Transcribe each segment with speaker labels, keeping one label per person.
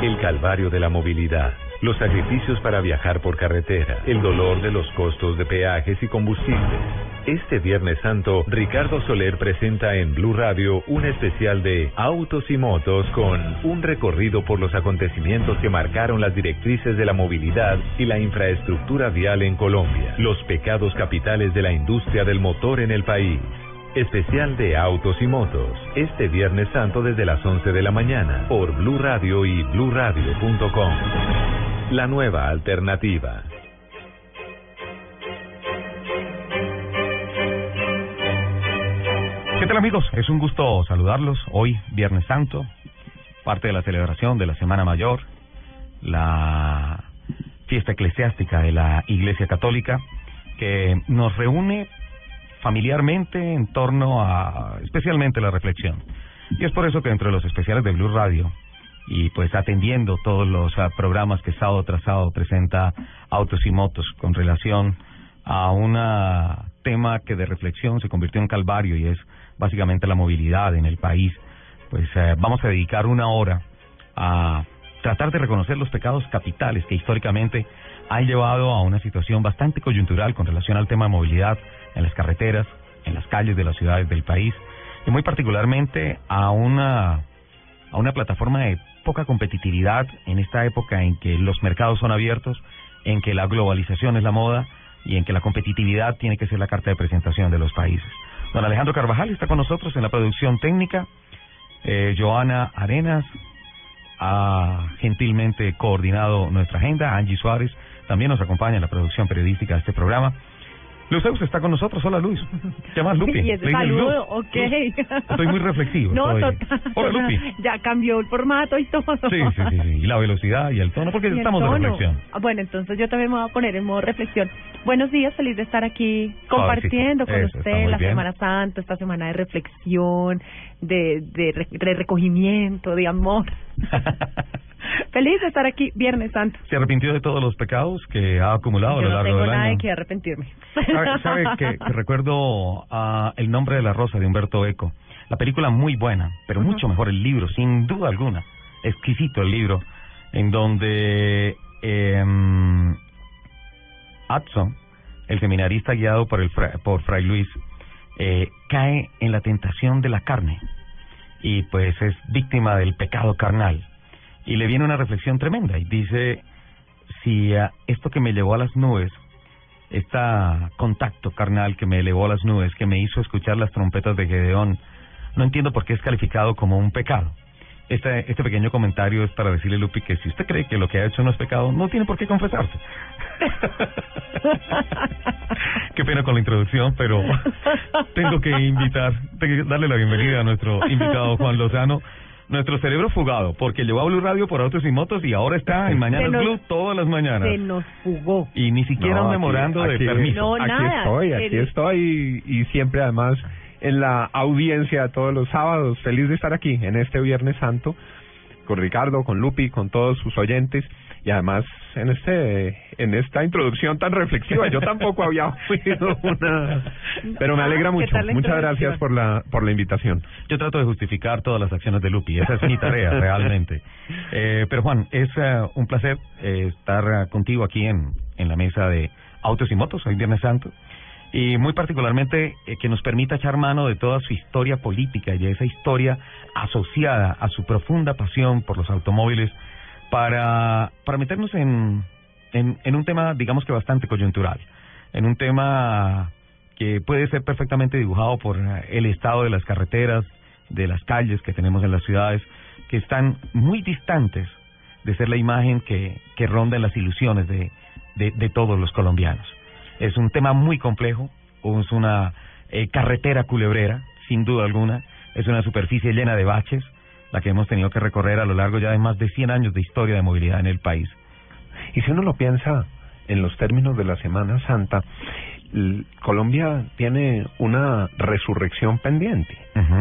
Speaker 1: El calvario de la movilidad, los sacrificios para viajar por carretera, el dolor de los costos de peajes y combustibles. Este Viernes Santo, Ricardo Soler presenta en Blue Radio un especial de Autos y Motos con un recorrido por los acontecimientos que marcaron las directrices de la movilidad y la infraestructura vial en Colombia, los pecados capitales de la industria del motor en el país. Especial de Autos y Motos, este Viernes Santo desde las 11 de la mañana por Blue Radio y bluradio.com. La nueva alternativa.
Speaker 2: ¿Qué tal amigos? Es un gusto saludarlos hoy, Viernes Santo, parte de la celebración de la Semana Mayor, la fiesta eclesiástica de la Iglesia Católica, que nos reúne familiarmente en torno a especialmente la reflexión. Y es por eso que entre los especiales de Blue Radio y pues atendiendo todos los ah, programas que sábado tras sábado presenta Autos y Motos con relación a un tema que de reflexión se convirtió en calvario y es básicamente la movilidad en el país, pues eh, vamos a dedicar una hora a tratar de reconocer los pecados capitales que históricamente han llevado a una situación bastante coyuntural con relación al tema de movilidad en las carreteras, en las calles de las ciudades del país y muy particularmente a una a una plataforma de poca competitividad en esta época en que los mercados son abiertos, en que la globalización es la moda y en que la competitividad tiene que ser la carta de presentación de los países. Don Alejandro Carvajal está con nosotros en la producción técnica. Eh, Joana Arenas ha gentilmente coordinado nuestra agenda. Angie Suárez también nos acompaña en la producción periodística de este programa. Luz Eus está con nosotros. Hola, Luis. ¿Qué más, Lupi?
Speaker 3: Y ese saludo,
Speaker 2: Luz.
Speaker 3: ok.
Speaker 2: Luz. Estoy muy reflexivo.
Speaker 3: No,
Speaker 2: estoy-
Speaker 3: total.
Speaker 2: Hola, Lupi.
Speaker 3: Ya cambió el formato y todo.
Speaker 2: Sí, sí, sí, sí. Y la velocidad y el tono, porque
Speaker 3: el
Speaker 2: estamos de
Speaker 3: tono.
Speaker 2: reflexión.
Speaker 3: Ah, Bueno, entonces yo también me voy a poner en modo reflexión. Buenos días, feliz de estar aquí compartiendo con
Speaker 2: Eso,
Speaker 3: usted la
Speaker 2: bien.
Speaker 3: Semana Santa, esta semana de reflexión, de, de, de recogimiento, de amor. feliz de estar aquí, Viernes Santo.
Speaker 2: ¿Se arrepintió de todos los pecados que ha acumulado a
Speaker 3: Yo
Speaker 2: lo
Speaker 3: no
Speaker 2: largo
Speaker 3: tengo
Speaker 2: del
Speaker 3: nada
Speaker 2: año?
Speaker 3: de que arrepentirme.
Speaker 2: ¿Sabe, sabe que, que recuerdo ah, El nombre de la rosa de Humberto Eco? La película muy buena, pero mucho mejor el libro, sin duda alguna. Exquisito el libro, en donde eh, Hudson, el seminarista guiado por, el fra- por Fray Luis, eh, cae en la tentación de la carne y pues es víctima del pecado carnal. Y le viene una reflexión tremenda y dice, si ah, esto que me llevó a las nubes este contacto carnal que me elevó a las nubes, que me hizo escuchar las trompetas de Gedeón, no entiendo por qué es calificado como un pecado. Este, este pequeño comentario es para decirle, Lupi, que si usted cree que lo que ha hecho no es pecado, no tiene por qué confesarse. qué pena con la introducción, pero tengo que invitar, tengo que darle la bienvenida a nuestro invitado Juan Lozano, nuestro cerebro fugado, porque llevó a Blue Radio por autos y motos y ahora está en
Speaker 3: nos-
Speaker 2: Blue todas las mañanas.
Speaker 3: Se nos fugó.
Speaker 2: Y ni siquiera
Speaker 4: No,
Speaker 2: un
Speaker 4: aquí-
Speaker 2: memorando de
Speaker 4: aquí-
Speaker 2: permiso.
Speaker 3: No,
Speaker 4: aquí
Speaker 3: nada.
Speaker 4: estoy, aquí estoy y, y siempre además en la audiencia todos los sábados. Feliz de estar aquí en este Viernes Santo con Ricardo, con Lupi, con todos sus oyentes y además en este en esta introducción tan reflexiva. Yo tampoco había oído una, pero me alegra
Speaker 3: Ah, ¿qué
Speaker 4: mucho. Muchas gracias por la por la invitación.
Speaker 2: Yo trato de justificar todas las acciones de Lupi, esa es mi tarea realmente. Eh, pero Juan, es eh, un placer eh, estar eh, contigo aquí en, en la mesa de Autos y Motos, hoy Viernes Santo, y muy particularmente eh, que nos permita echar mano de toda su historia política y de esa historia asociada a su profunda pasión por los automóviles para, para meternos en, en, un tema, digamos que bastante coyuntural, en un tema que puede ser perfectamente dibujado por el estado de las carreteras, de las calles que tenemos en las ciudades, que están muy distantes de ser la imagen que, que ronda en las ilusiones de, de, de todos los colombianos. Es un tema muy complejo, es una eh, carretera culebrera, sin duda alguna, es una superficie llena de baches, la que hemos tenido que recorrer a lo largo ya de más de 100 años de historia de movilidad en el país.
Speaker 4: Y si uno lo piensa en los términos de la Semana Santa, Colombia tiene una resurrección pendiente,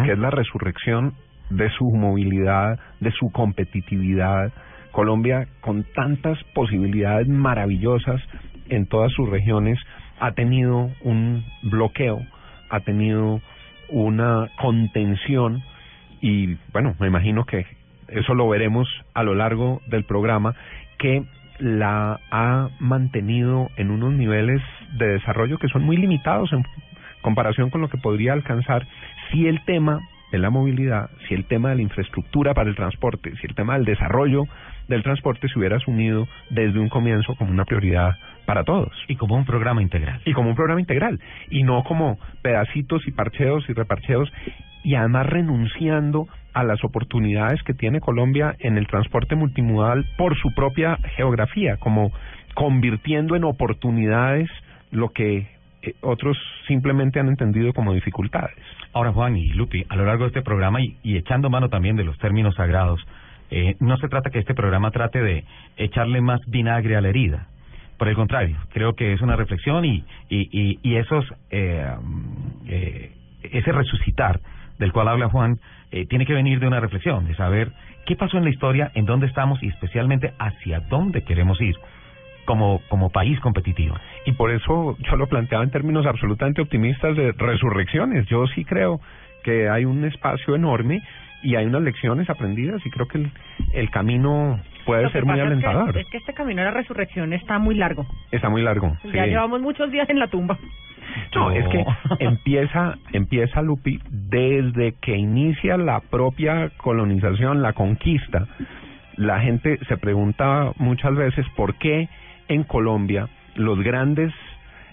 Speaker 4: que es la resurrección de su movilidad, de su competitividad. Colombia, con tantas posibilidades maravillosas en todas sus regiones, ha tenido un bloqueo, ha tenido una contención y bueno, me imagino que eso lo veremos a lo largo del programa, que la ha mantenido en unos niveles de desarrollo que son muy limitados en comparación con lo que podría alcanzar si el tema de la movilidad, si el tema de la infraestructura para el transporte, si el tema del desarrollo del transporte se hubiera asumido desde un comienzo como una prioridad para todos.
Speaker 2: Y como un programa integral.
Speaker 4: Y como un programa integral, y no como pedacitos y parcheos y reparcheos, y además renunciando a las oportunidades que tiene Colombia en el transporte multimodal por su propia geografía, como convirtiendo en oportunidades lo que eh, otros simplemente han entendido como dificultades.
Speaker 2: Ahora, Juan y Lupi, a lo largo de este programa y, y echando mano también de los términos sagrados, eh, no se trata que este programa trate de echarle más vinagre a la herida. Por el contrario, creo que es una reflexión y, y, y, y esos, eh, eh, ese resucitar del cual habla Juan eh, tiene que venir de una reflexión, de saber qué pasó en la historia, en dónde estamos y especialmente hacia dónde queremos ir como, como país competitivo.
Speaker 4: Y por eso yo lo planteaba en términos absolutamente optimistas de resurrecciones. Yo sí creo que hay un espacio enorme y hay unas lecciones aprendidas y creo que el, el camino puede ser muy
Speaker 3: pasa es que-
Speaker 4: alentador.
Speaker 3: Es que, este camino a la resurrección está muy largo.
Speaker 4: Está muy largo.
Speaker 3: Ya
Speaker 4: sí.
Speaker 3: llevamos muchos días en la tumba.
Speaker 4: No,
Speaker 2: No.
Speaker 4: es que empieza, empieza Lupi desde que inicia la propia colonización, la conquista. La gente se pregunta muchas veces por qué en Colombia los grandes,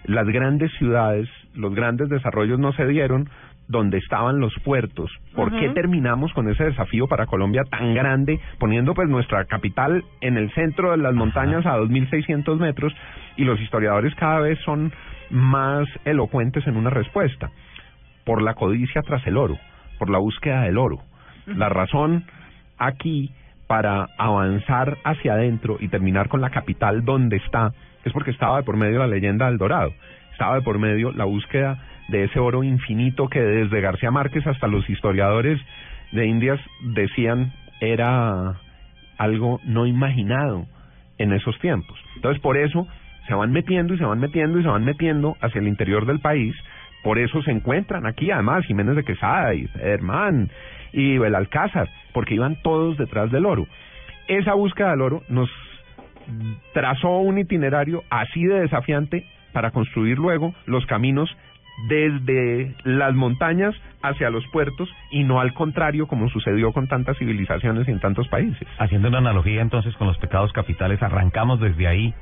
Speaker 4: las grandes ciudades, los grandes desarrollos no se dieron donde estaban los puertos. ¿Por qué terminamos con ese desafío para Colombia tan grande, poniendo pues nuestra capital en el centro de las montañas a 2.600 metros y los historiadores cada vez son más elocuentes en una respuesta? Por la codicia tras el oro, por la búsqueda del oro. La razón aquí para avanzar hacia adentro y terminar con la capital donde está es porque estaba de por medio la leyenda del Dorado, estaba de por medio la búsqueda de ese oro infinito que desde García Márquez hasta los historiadores de Indias decían era algo no imaginado en esos tiempos. Entonces, por eso se van metiendo y se van metiendo y se van metiendo hacia el interior del país. Por eso se encuentran aquí, además, Jiménez de Quesada y Hermán y Belalcázar, porque iban todos detrás del oro. Esa búsqueda del oro nos trazó un itinerario así de desafiante para construir luego los caminos desde las montañas hacia los puertos y no al contrario como sucedió con tantas civilizaciones y en tantos países.
Speaker 2: Haciendo una analogía entonces con los pecados capitales, arrancamos desde ahí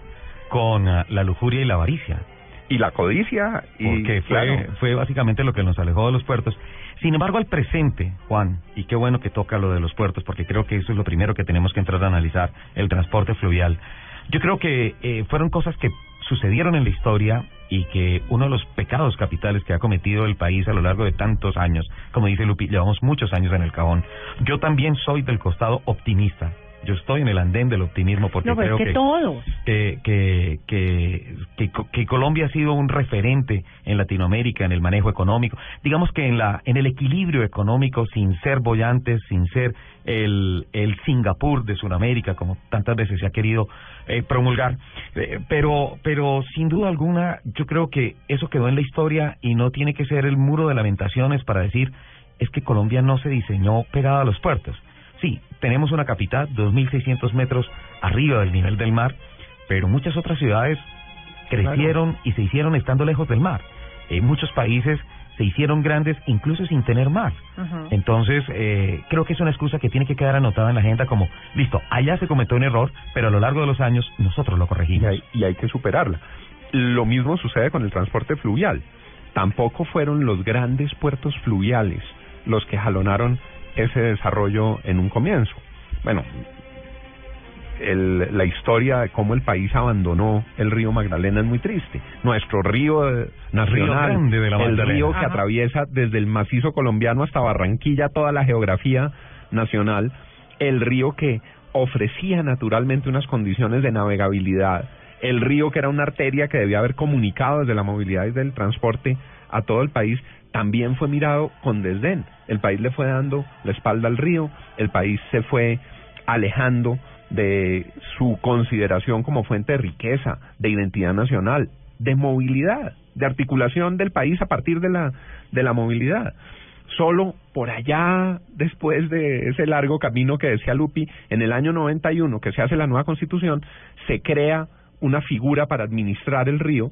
Speaker 2: con ah, la lujuria y la avaricia.
Speaker 4: Y la codicia y
Speaker 2: porque fue,
Speaker 4: claro,
Speaker 2: fue básicamente lo que nos alejó de los puertos. Sin embargo, al presente, Juan, y qué bueno que toca lo de los puertos, porque creo que eso es lo primero que tenemos que entrar a analizar, el transporte fluvial. Yo creo que eh, fueron cosas que sucedieron en la historia y que uno de los pecados capitales que ha cometido el país a lo largo de tantos años, como dice Lupi, llevamos muchos años en el cajón. Yo también soy del costado optimista. Yo estoy en el andén del optimismo porque
Speaker 3: No, pues
Speaker 2: creo
Speaker 3: es que,
Speaker 2: que
Speaker 3: todos.
Speaker 2: que, que, que, que, Co- que Colombia ha sido un referente en Latinoamérica en el manejo económico, digamos que en la en el equilibrio económico sin ser bollantes, sin ser el, el Singapur de Sudamérica como tantas veces se ha querido eh, promulgar, Eh, pero pero sin duda alguna yo creo que eso quedó en la historia y no tiene que ser el muro de lamentaciones para decir es que Colombia no se diseñó pegada a los puertos. Sí, tenemos una capital 2.600 metros arriba del nivel del mar, pero muchas otras ciudades crecieron y se hicieron estando lejos del mar. En muchos países se hicieron grandes incluso sin tener mar.
Speaker 3: Ujú.
Speaker 2: Entonces, eh, creo que es una excusa que tiene que quedar anotada en la agenda como, listo, allá se cometió un error, pero a lo largo de los años nosotros lo
Speaker 4: y
Speaker 2: corregimos.
Speaker 4: hay, y hay que superarla. Lo mismo sucede con el transporte fluvial. Tampoco fueron los grandes puertos fluviales los que jalonaron ese desarrollo en un comienzo. Bueno, el, la historia de cómo el país abandonó el río Magdalena es muy triste. Nuestro río eh, nacional,
Speaker 2: Grande de la
Speaker 4: el río que
Speaker 3: Ajá.
Speaker 4: atraviesa desde el macizo colombiano hasta Barranquilla toda la geografía nacional, el río que ofrecía naturalmente unas condiciones de navegabilidad, el río que era una arteria que debía haber comunicado desde la movilidad y del transporte a todo el país, también fue mirado con desdén. El país le fue dando la espalda al río, el país se fue alejando de su consideración como fuente de riqueza, de identidad nacional, de movilidad, de articulación del país a partir de la, de la movilidad. Solo por allá, después de ese largo camino que decía Lupi, en el año 91, que se hace la nueva constitución, se crea una figura para administrar el río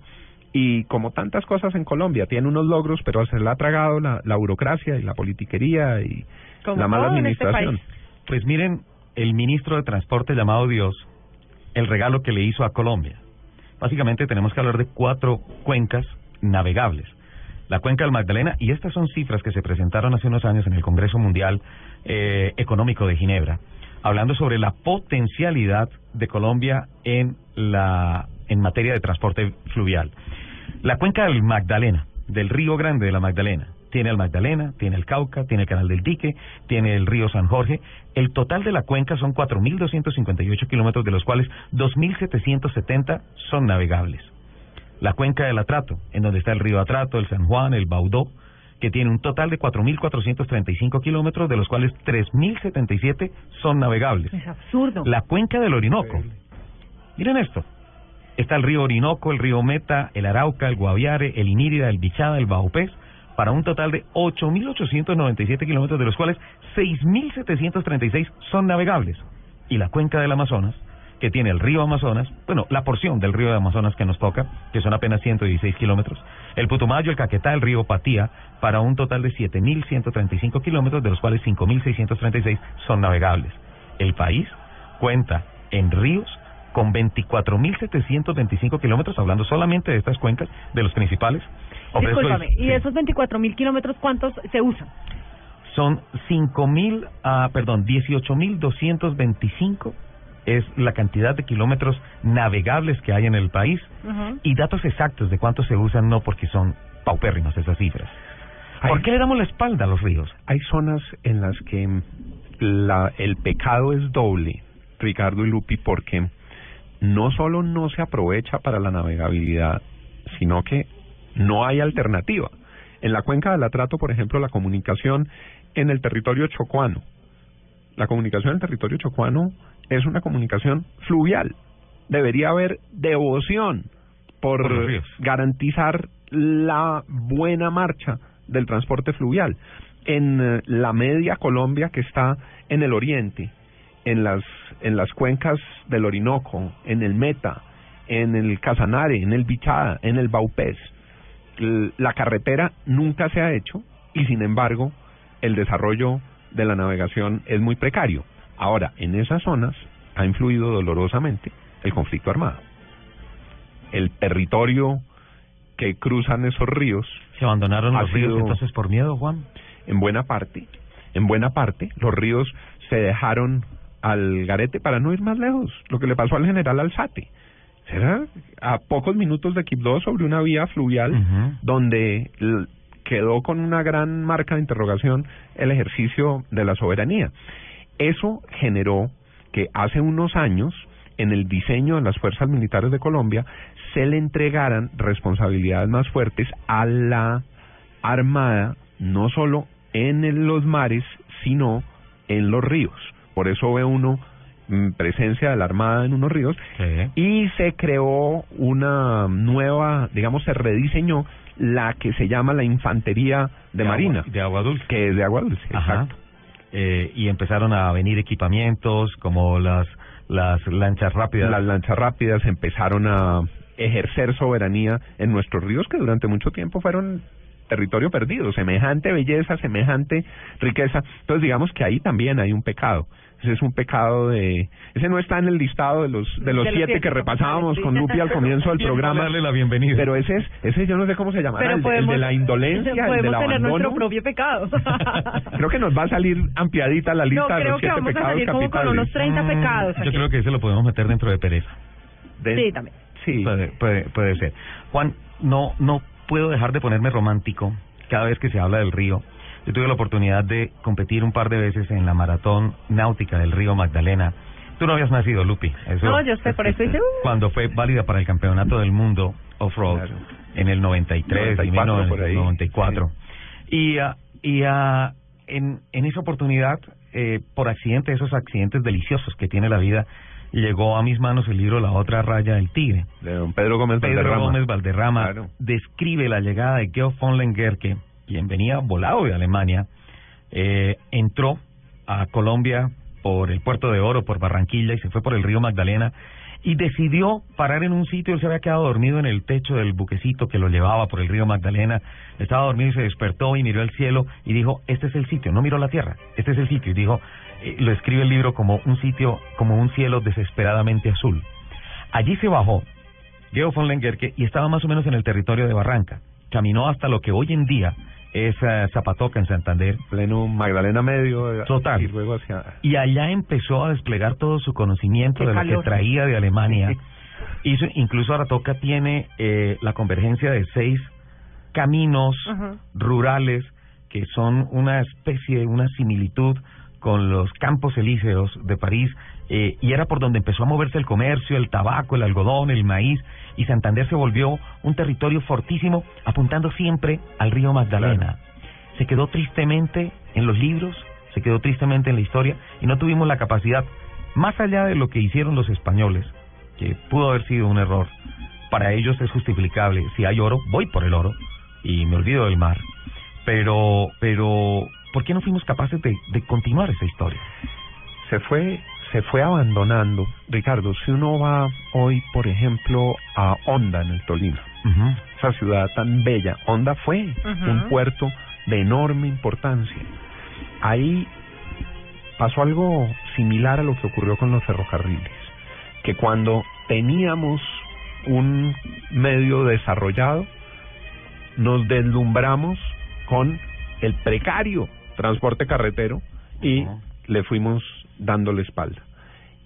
Speaker 4: y como tantas cosas en Colombia, tiene unos logros, pero se le ha tragado la, la burocracia y la politiquería y la mala
Speaker 3: este
Speaker 4: administración.
Speaker 2: Pues miren, el ministro de Transporte llamado Dios, el regalo que le hizo a Colombia. Básicamente tenemos que hablar de cuatro cuencas navegables. La cuenca del Magdalena, y estas son cifras que se presentaron hace unos años en el Congreso Mundial eh, Económico de Ginebra, hablando sobre la potencialidad de Colombia en la en materia de transporte fluvial. La cuenca del Magdalena, del río Grande de la Magdalena, tiene el Magdalena, tiene el Cauca, tiene el Canal del Dique, tiene el río San Jorge. El total de la cuenca son 4.258 kilómetros, de los cuales 2.770 son navegables. La cuenca del Atrato, en donde está el río Atrato, el San Juan, el Baudó, que tiene un total de 4.435 kilómetros, de los cuales 3.077 son navegables.
Speaker 3: Es absurdo.
Speaker 2: La cuenca del Orinoco. Miren esto. Está el río Orinoco, el río Meta, el Arauca, el Guaviare, el Inírida, el Bichada, el Baupés, para un total de 8.897 kilómetros, de los cuales 6.736 son navegables. Y la cuenca del Amazonas, que tiene el río Amazonas, bueno, la porción del río de Amazonas que nos toca, que son apenas 116 kilómetros, el Putumayo, el Caquetá, el río Patía, para un total de 7.135 kilómetros, de los cuales 5.636 son navegables. El país cuenta en ríos con 24.725 kilómetros, hablando solamente de estas cuencas, de los principales.
Speaker 3: Discúlpame, y
Speaker 2: sí.
Speaker 3: de esos 24 mil kilómetros, ¿cuántos se usan?
Speaker 2: Son 5.000, ah, perdón, 18.225 es la cantidad de kilómetros navegables que hay en el país y datos exactos de cuántos se usan no porque son paupérrimas esas cifras. ¿Por qué le damos la espalda a los ríos?
Speaker 4: Hay zonas en las que la, el pecado es doble, Ricardo y Lupi, porque no solo no se aprovecha para la navegabilidad, sino que no hay alternativa. En la cuenca del Atrato, por ejemplo, la comunicación en el territorio chocuano, la comunicación en el territorio chocuano es una comunicación fluvial. Debería haber devoción por, garantizar la buena marcha del transporte fluvial. En eh, la media Colombia que está en el oriente, en las, en las cuencas del Orinoco, en el Meta, en el Casanare, en el Bichada, en el Baupés, la carretera nunca se ha hecho y sin embargo el desarrollo de la navegación es muy precario. Ahora, en esas zonas ha influido dolorosamente el conflicto armado. El territorio que cruzan esos ríos
Speaker 2: ¿Se abandonaron los ríos entonces por miedo, Juan?
Speaker 4: en buena parte, en buena parte, los ríos se dejaron al garete para no ir más lejos. Lo que le pasó al general Alzate. Era a pocos minutos de Quibdó sobre una vía fluvial donde quedó con una gran marca de interrogación el ejercicio de la soberanía. Eso generó que hace unos años, en el diseño de las fuerzas militares de Colombia, se le entregaran responsabilidades más fuertes a la Armada, no solo en los mares, sino en los ríos. Por eso ve uno mm, presencia de la Armada en unos ríos
Speaker 2: Sí.
Speaker 4: y se creó una nueva, digamos, se rediseñó la que se llama la Infantería de, Marina,
Speaker 2: de agua dulce.
Speaker 4: que es de agua dulce.
Speaker 2: Ajá.
Speaker 4: Exacto.
Speaker 2: Eh, y empezaron a venir equipamientos como las las lanchas rápidas.
Speaker 4: Las lanchas rápidas empezaron a ejercer soberanía en nuestros ríos que durante mucho tiempo fueron territorio perdido, semejante belleza, semejante riqueza. Entonces digamos que ahí también hay un pecado. Ese es un pecado de... Ese no está en el listado de los de los
Speaker 3: De
Speaker 4: siete que repasábamos con Lupi al comienzo del programa.
Speaker 2: darle la bienvenida.
Speaker 4: Pero ese es, ese yo no sé cómo se llamará,
Speaker 3: Pero
Speaker 4: el, de- el la indolencia, el
Speaker 3: podemos
Speaker 4: del
Speaker 3: tener nuestro
Speaker 4: abandono.
Speaker 3: propio pecado.
Speaker 4: Creo que nos va a salir ampliadita la
Speaker 3: no,
Speaker 4: lista de
Speaker 3: creo
Speaker 4: los
Speaker 3: que
Speaker 4: siete
Speaker 3: vamos a
Speaker 4: pecados
Speaker 3: salir como con
Speaker 4: capitales.
Speaker 3: unos 30 pecados.
Speaker 2: Yo creo que ese lo podemos meter dentro de pereza.
Speaker 4: De-
Speaker 3: Sí, también.
Speaker 4: Sí.
Speaker 2: Puede, puede, puede ser. Juan, no, no puedo dejar de ponerme romántico cada vez que se habla del río, Yo tuve la oportunidad de competir un par de veces en la maratón náutica del río Magdalena. Tú no habías nacido, Lupi. Eso,
Speaker 3: No, yo sé, por eso hice... uh,
Speaker 2: Cuando fue válida para el campeonato del mundo off-road
Speaker 4: Claro.
Speaker 2: en el 93 y
Speaker 4: 94 por ahí.
Speaker 2: 94. Y, ah, y ah, en, en esa oportunidad, eh, por accidente, esos accidentes deliciosos que tiene la vida, llegó a mis manos el libro La otra raya del tigre.
Speaker 4: De don Pedro Gómez
Speaker 2: Pedro
Speaker 4: Valderrama.
Speaker 2: Gómez Valderrama
Speaker 4: Claro.
Speaker 2: describe la llegada de Georg von Lengerke, quien venía volado de Alemania, eh, entró a Colombia por el Puerto de Oro, por Barranquilla, y se fue por el río Magdalena, y decidió parar en un sitio, él se había quedado dormido en el techo del buquecito que lo llevaba por el río Magdalena, estaba dormido y se despertó y miró al cielo y dijo, este es el sitio, no miró la tierra, este es el sitio, y dijo, eh, lo escribe el libro como un sitio, como un cielo desesperadamente azul. Allí se bajó Georg von Lengerke y estaba más o menos en el territorio de Barranca. Caminó hasta lo que hoy en día es Zapatoca en Santander
Speaker 4: Pleno Magdalena Medio.
Speaker 2: Total.
Speaker 4: Y luego hacia...
Speaker 2: y allá empezó a desplegar todo su conocimiento
Speaker 3: Qué
Speaker 2: de lo que traía de Alemania. Hizo, incluso Aratoca tiene eh, la convergencia de seis caminos rurales que son una especie, una similitud con los campos elíseos de París eh, y era por donde empezó a moverse el comercio, el tabaco, el algodón, el maíz y Santander se volvió un territorio fortísimo apuntando siempre al río Magdalena. Se quedó tristemente en los libros, se quedó tristemente en la historia y no tuvimos la capacidad, más allá de lo que hicieron los españoles, que pudo haber sido un error, para ellos es justificable. Si hay oro, voy por el oro y me olvido del mar. Pero, pero, ¿por qué no fuimos capaces de, de continuar esa historia?
Speaker 4: se fue se fue abandonando. Ricardo si uno va hoy por ejemplo a Honda en el Tolima esa ciudad tan bella Honda fue un puerto de enorme importancia. Ahí pasó algo similar a lo que ocurrió con los ferrocarriles que cuando teníamos un medio desarrollado nos deslumbramos con el precario transporte carretero y le fuimos dando la espalda.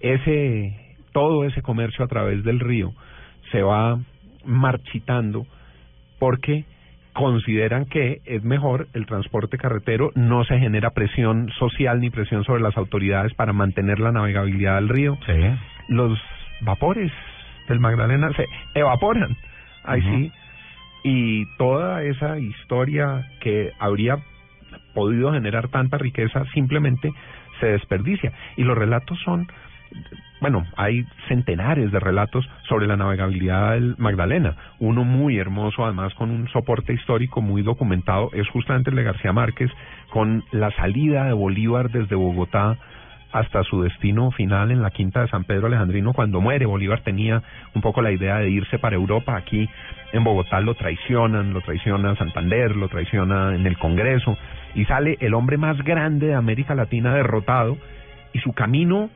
Speaker 4: Ese, todo ese comercio a través del río se va marchitando porque consideran que es mejor el transporte carretero, no se genera presión social ni presión sobre las autoridades para mantener la navegabilidad del río.
Speaker 2: Sí.
Speaker 4: Los vapores del Magdalena se evaporan. Ahí sí. Y toda esa historia que habría podido generar tanta riqueza simplemente se desperdicia. Y los relatos son, bueno, hay centenares de relatos sobre la navegabilidad del Magdalena. Uno muy hermoso, además con un soporte histórico muy documentado, es justamente el de García Márquez, con la salida de Bolívar desde Bogotá hasta su destino final en la quinta de San Pedro Alejandrino cuando muere. Bolívar tenía un poco la idea de irse para Europa. Aquí en Bogotá lo traicionan, lo traiciona Santander, lo traiciona en el Congreso y sale el hombre más grande de América Latina derrotado y su camino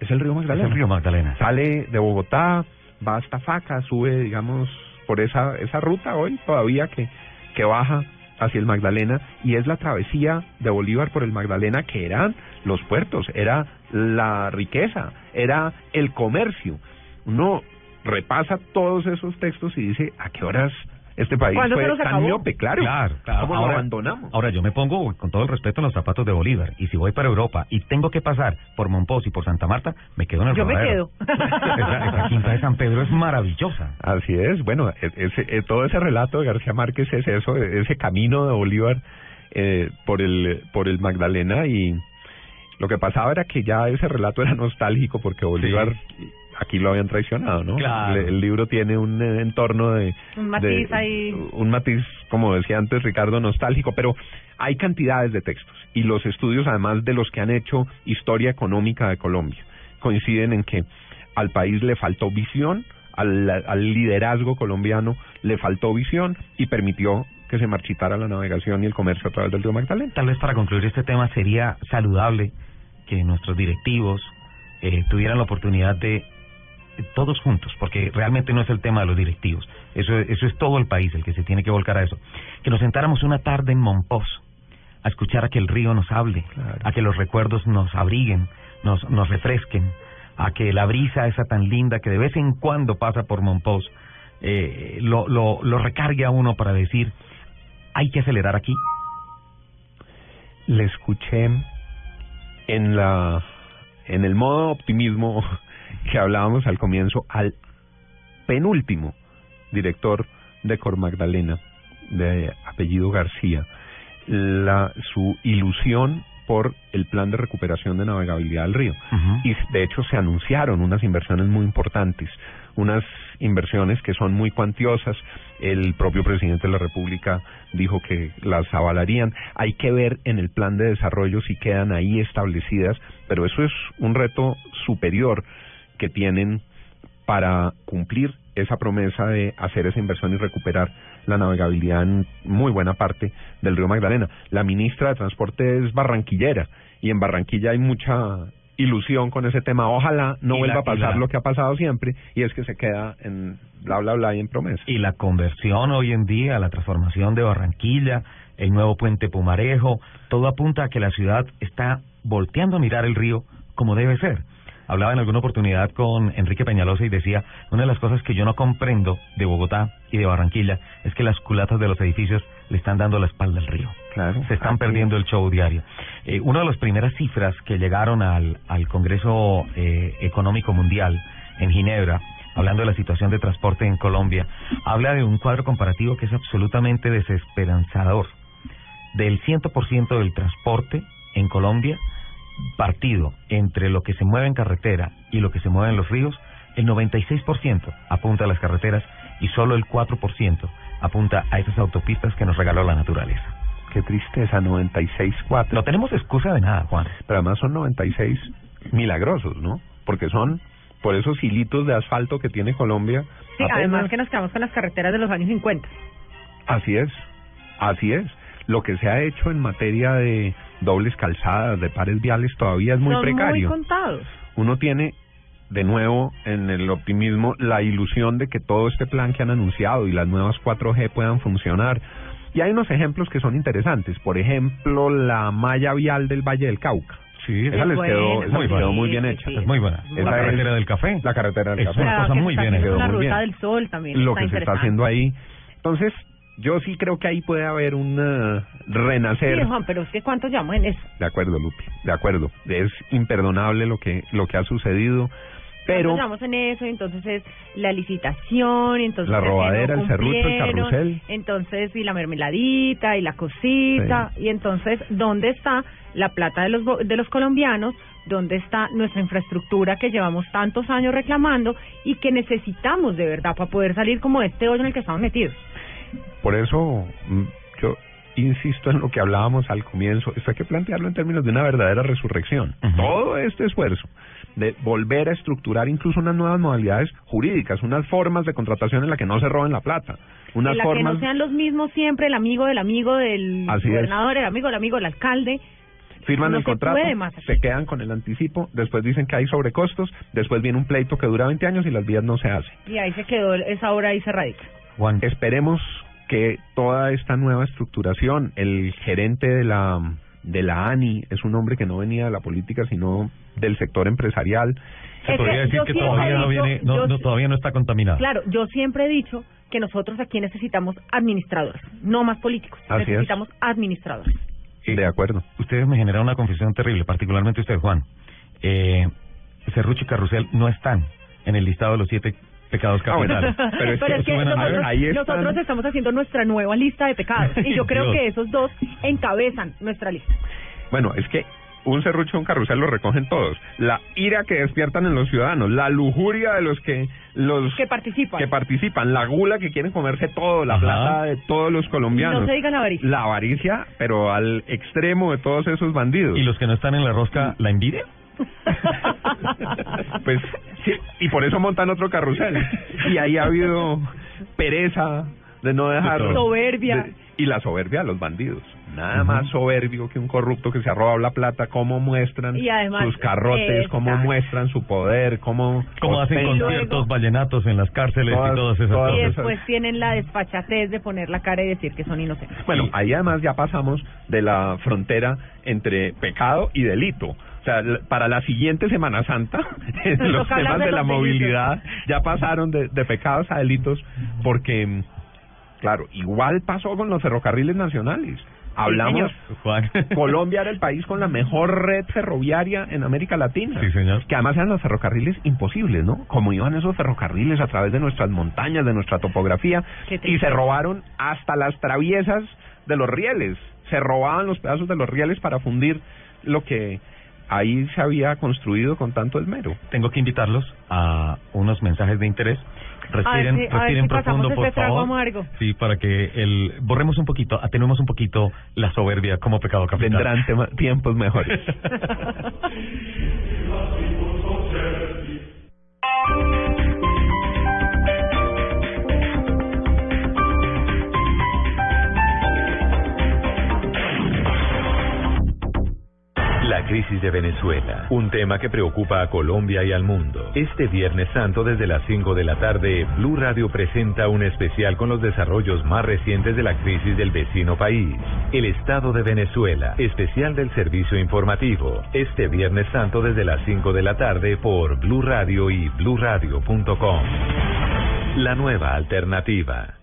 Speaker 4: es el río
Speaker 2: Es
Speaker 4: Magdalena.
Speaker 2: el río Magdalena.
Speaker 4: Sale de Bogotá, va hasta Faca, sube, digamos, por esa esa ruta hoy todavía que que baja hacia el Magdalena y es la travesía de Bolívar por el Magdalena que eran los puertos, era la riqueza, era el comercio. Uno repasa todos esos textos y dice, ¿a qué horas este país
Speaker 3: ¿Cuándo se
Speaker 4: fue tan
Speaker 3: acabó?
Speaker 4: miope? Claro,
Speaker 2: Claro, claro.
Speaker 4: ¿cómo lo
Speaker 2: Ahora-
Speaker 4: abandonamos?
Speaker 2: Ahora yo me pongo con todo el respeto en los zapatos de Bolívar y si voy para Europa y tengo que pasar por Monpós y por Santa Marta, me quedo en el
Speaker 3: Yo me
Speaker 2: rodadero.
Speaker 3: quedo.
Speaker 2: esa, esa quinta de San Pedro es maravillosa.
Speaker 4: Así es, bueno, e- ese, e- todo ese relato de García Márquez es eso, e- ese camino de Bolívar eh, por el por el Magdalena y lo que pasaba era que ya ese relato era nostálgico porque Bolívar aquí lo habían traicionado, ¿no?
Speaker 2: Claro.
Speaker 4: El, el libro tiene un eh, entorno de
Speaker 3: Un matiz
Speaker 4: de-
Speaker 3: ahí.
Speaker 4: un matiz, como decía antes Ricardo, nostálgico, pero hay cantidades de textos y los estudios, además de los que han hecho historia económica de Colombia, coinciden en que al país le faltó visión, al, al liderazgo colombiano le faltó visión y permitió que se marchitara la navegación y el comercio a través del río Magdalena.
Speaker 2: Tal vez para concluir este tema sería saludable que nuestros directivos eh, tuvieran la oportunidad de todos juntos, porque realmente no es el tema de los directivos, eso, eso es todo el país el que se tiene que volcar a eso, que nos sentáramos una tarde en Monpós a escuchar a que el río nos hable,
Speaker 4: Claro.
Speaker 2: a que los recuerdos nos abriguen, nos, nos refresquen, a que la brisa esa tan linda que de vez en cuando pasa por Monpós eh, lo, lo, lo recargue a uno para decir hay que acelerar aquí.
Speaker 4: le escuché en la en el modo optimismo que hablábamos al comienzo al penúltimo director de Cor Magdalena de apellido García la su ilusión por el plan de recuperación de navegabilidad del río y de hecho se anunciaron unas inversiones muy importantes unas inversiones que son muy cuantiosas. El propio presidente de la República dijo que las avalarían. Hay que ver en el plan de desarrollo si quedan ahí establecidas, pero eso es un reto superior que tienen para cumplir esa promesa de hacer esa inversión y recuperar la navegabilidad en muy buena parte del río Magdalena. La ministra de Transporte es barranquillera y en Barranquilla hay mucha ilusión con ese tema. Ojalá no
Speaker 2: Y
Speaker 4: vuelva
Speaker 2: la-
Speaker 4: a pasar
Speaker 2: la-
Speaker 4: lo que ha pasado siempre y es que se queda en bla bla bla y en promesa.
Speaker 2: Y la conversión hoy en día, la transformación de Barranquilla, el nuevo puente Pumarejo, todo apunta a que la ciudad está volteando a mirar el río como debe ser. Hablaba en alguna oportunidad con Enrique Peñalosa y decía, una de las cosas que yo no comprendo de Bogotá y de Barranquilla es que las culatas de los edificios le están dando la espalda al río.
Speaker 4: Claro.
Speaker 2: Se están perdiendo el show diario. Eh, una de las primeras cifras que llegaron al, al Congreso eh, Económico Mundial en Ginebra, hablando de la situación de transporte en Colombia, habla de un cuadro comparativo que es absolutamente desesperanzador. Del 100% del transporte en Colombia, partido entre lo que se mueve en carretera y lo que se mueve en los ríos, el 96% apunta a las carreteras y solo el 4% apunta a esas autopistas que nos regaló la naturaleza.
Speaker 4: Qué tristeza, 96.4.
Speaker 2: No tenemos excusa de nada, Juan.
Speaker 4: Pero además son 96 milagrosos, ¿no? Porque son por esos hilitos de asfalto que tiene Colombia.
Speaker 3: Sí,
Speaker 4: apenas-
Speaker 3: además que nos quedamos con las carreteras de los años 50.
Speaker 4: Así es, así es. Lo que se ha hecho en materia de dobles calzadas, de pares viales, todavía es muy
Speaker 3: Son
Speaker 4: precario.
Speaker 3: muy contados.
Speaker 4: Uno tiene, de nuevo, en el optimismo, la ilusión de que todo este plan que han anunciado y las nuevas 4G puedan funcionar. Y hay unos ejemplos que son interesantes. Por ejemplo, la malla vial del Valle del Cauca.
Speaker 2: Sí,
Speaker 4: esa les quedó, esa les quedó muy bien hecha.
Speaker 2: Es muy buena.
Speaker 4: Esa
Speaker 2: la
Speaker 4: es-
Speaker 2: carretera del café.
Speaker 4: La carretera del
Speaker 2: Es
Speaker 4: café.
Speaker 2: una cosa muy bien.
Speaker 3: La
Speaker 4: muy
Speaker 3: ruta
Speaker 4: bien.
Speaker 3: del sol también.
Speaker 4: lo
Speaker 3: está
Speaker 4: que se está haciendo ahí. Entonces, yo sí creo que ahí puede haber un eh, renacer.
Speaker 3: Sí, Juan, pero es que ¿cuántos llevamos en eso?
Speaker 4: De acuerdo, Lupi, de acuerdo. Es imperdonable lo que lo que ha sucedido, pero
Speaker 3: ¿Cuántos llevamos en eso? Entonces es la licitación, entonces
Speaker 4: La
Speaker 3: no
Speaker 4: robadera, el serrucho, el carrusel.
Speaker 3: Entonces, y la mermeladita, y la cosita, y entonces, ¿dónde está la plata de los de los colombianos? ¿Dónde está nuestra infraestructura que llevamos tantos años reclamando y que necesitamos de verdad para poder salir como de este hoyo en el que estamos metidos?
Speaker 4: Por eso mm, yo insisto en lo que hablábamos al comienzo. Esto hay que plantearlo en términos de una verdadera resurrección. Todo este esfuerzo de volver a estructurar incluso unas nuevas modalidades jurídicas, unas formas de contratación en la que no se roben la plata, unas
Speaker 3: en la que
Speaker 4: formas
Speaker 3: no sean los mismos siempre, el amigo del amigo del
Speaker 4: Así es.
Speaker 3: gobernador, el amigo del amigo del alcalde.
Speaker 4: firman
Speaker 3: no
Speaker 4: el
Speaker 3: se
Speaker 4: contrato,
Speaker 3: así.
Speaker 4: se quedan con el anticipo, después dicen que hay sobrecostos, después viene un pleito que dura 20 años y las vías no se hacen.
Speaker 3: Y ahí se quedó esa hora ahí cerradita.
Speaker 2: Juan,
Speaker 4: Esperemos que toda esta nueva estructuración, el gerente de la de la ANI es un hombre que no venía de la política sino del sector empresarial.
Speaker 2: se podría decir que todavía no viene, no,
Speaker 3: yo
Speaker 2: no,
Speaker 3: sí-
Speaker 2: todavía no está contaminado.
Speaker 3: Claro, yo siempre he dicho que nosotros aquí necesitamos administradores, no más políticos.
Speaker 4: Así es.
Speaker 3: necesitamos administradores.
Speaker 4: De acuerdo.
Speaker 2: Ustedes me generan una confusión terrible, particularmente usted, Juan. Eh, Serrucho y Carrusel no están en el listado de los siete pecados
Speaker 4: Ah, bueno,
Speaker 2: capitales.
Speaker 4: pero es que
Speaker 3: es que
Speaker 2: suenan a ver,
Speaker 3: nosotros,
Speaker 4: ahí están.
Speaker 3: nosotros estamos haciendo nuestra nueva lista de pecados y yo creo
Speaker 2: Dios.
Speaker 3: que esos dos encabezan nuestra lista.
Speaker 4: Bueno, es que un serrucho y un carrusel lo recogen todos. La ira que despiertan en los ciudadanos, la lujuria de los que los
Speaker 3: Que participan.
Speaker 4: que participan, la gula que quieren comerse todo, la
Speaker 2: Ajá.
Speaker 4: plata de todos los colombianos.
Speaker 3: No se diga la avaricia.
Speaker 4: La avaricia, pero al extremo de todos esos bandidos.
Speaker 2: ¿Y los que no están en la rosca, la envidia?
Speaker 4: Pues sí, y por eso montan otro carrusel. Y ahí ha habido pereza de no dejar...
Speaker 2: De.
Speaker 3: Soberbia.
Speaker 4: de- y la soberbia de los bandidos. Nada más soberbio que un corrupto que se ha robado la plata, cómo muestran
Speaker 3: Y además,
Speaker 4: sus carrotes, cómo
Speaker 3: exacto.
Speaker 4: muestran su poder, cómo...
Speaker 2: Como hacen conciertos vallenatos en las cárceles
Speaker 4: Todas-
Speaker 2: y todas esas
Speaker 4: todas
Speaker 3: y
Speaker 2: cosas.
Speaker 4: esas-
Speaker 3: después tienen la desfachatez de poner la cara y decir que son inocentes.
Speaker 4: Bueno, ahí además ya pasamos de la frontera entre pecado y delito. O sea, para la siguiente Semana Santa, los temas
Speaker 3: de
Speaker 4: de la
Speaker 3: delitos.
Speaker 4: movilidad ya pasaron de, de pecados a delitos porque, mm, claro, igual pasó con los ferrocarriles nacionales. Hablamos,
Speaker 2: Juan.
Speaker 4: Colombia era el país con la mejor red ferroviaria en América Latina.
Speaker 2: Sí, señor.
Speaker 4: Que además eran los ferrocarriles imposibles, ¿no? Como iban esos ferrocarriles a través de nuestras montañas, de nuestra topografía, y se robaron hasta las traviesas de los rieles. Se robaban los pedazos de los rieles para fundir lo que ahí se había construido con tanto esmero.
Speaker 2: Tengo que invitarlos a unos mensajes de interés. Respiren,
Speaker 3: ver
Speaker 2: respiren
Speaker 3: si
Speaker 2: profundo, por
Speaker 3: este
Speaker 2: favor.
Speaker 3: amargo.
Speaker 2: Sí, para que el borremos un poquito, atenuemos un poquito la soberbia como pecado capital.
Speaker 4: Vendrán tema- tiempos mejores.
Speaker 1: La crisis de Venezuela, un tema que preocupa a Colombia y al mundo. Este Viernes Santo desde las 5 de la tarde, Blue Radio presenta un especial con los desarrollos más recientes de la crisis del vecino país. El Estado de Venezuela, especial del servicio informativo. Este Viernes Santo desde las 5 de la tarde por Blue Radio y bluradio.com. La nueva alternativa.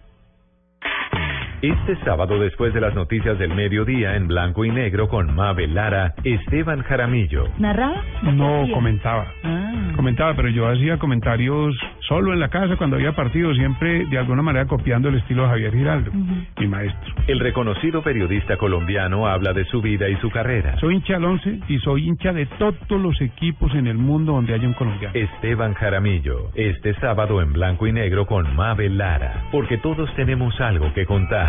Speaker 1: Este sábado, después de las noticias del mediodía en blanco y negro con Mabel Lara, Esteban Jaramillo.
Speaker 5: ¿Narraba?
Speaker 6: No, comentaba.
Speaker 5: Ah.
Speaker 6: Comentaba, pero yo hacía comentarios solo en la casa cuando había partido, siempre de alguna manera copiando el estilo de Javier Giraldo, mi maestro.
Speaker 1: El reconocido periodista colombiano habla de su vida y su carrera.
Speaker 6: Soy hincha del once y soy hincha de todos los equipos en el mundo donde haya un colombiano.
Speaker 1: Esteban Jaramillo, este sábado en blanco y negro con Mabel Lara, porque todos tenemos algo que contar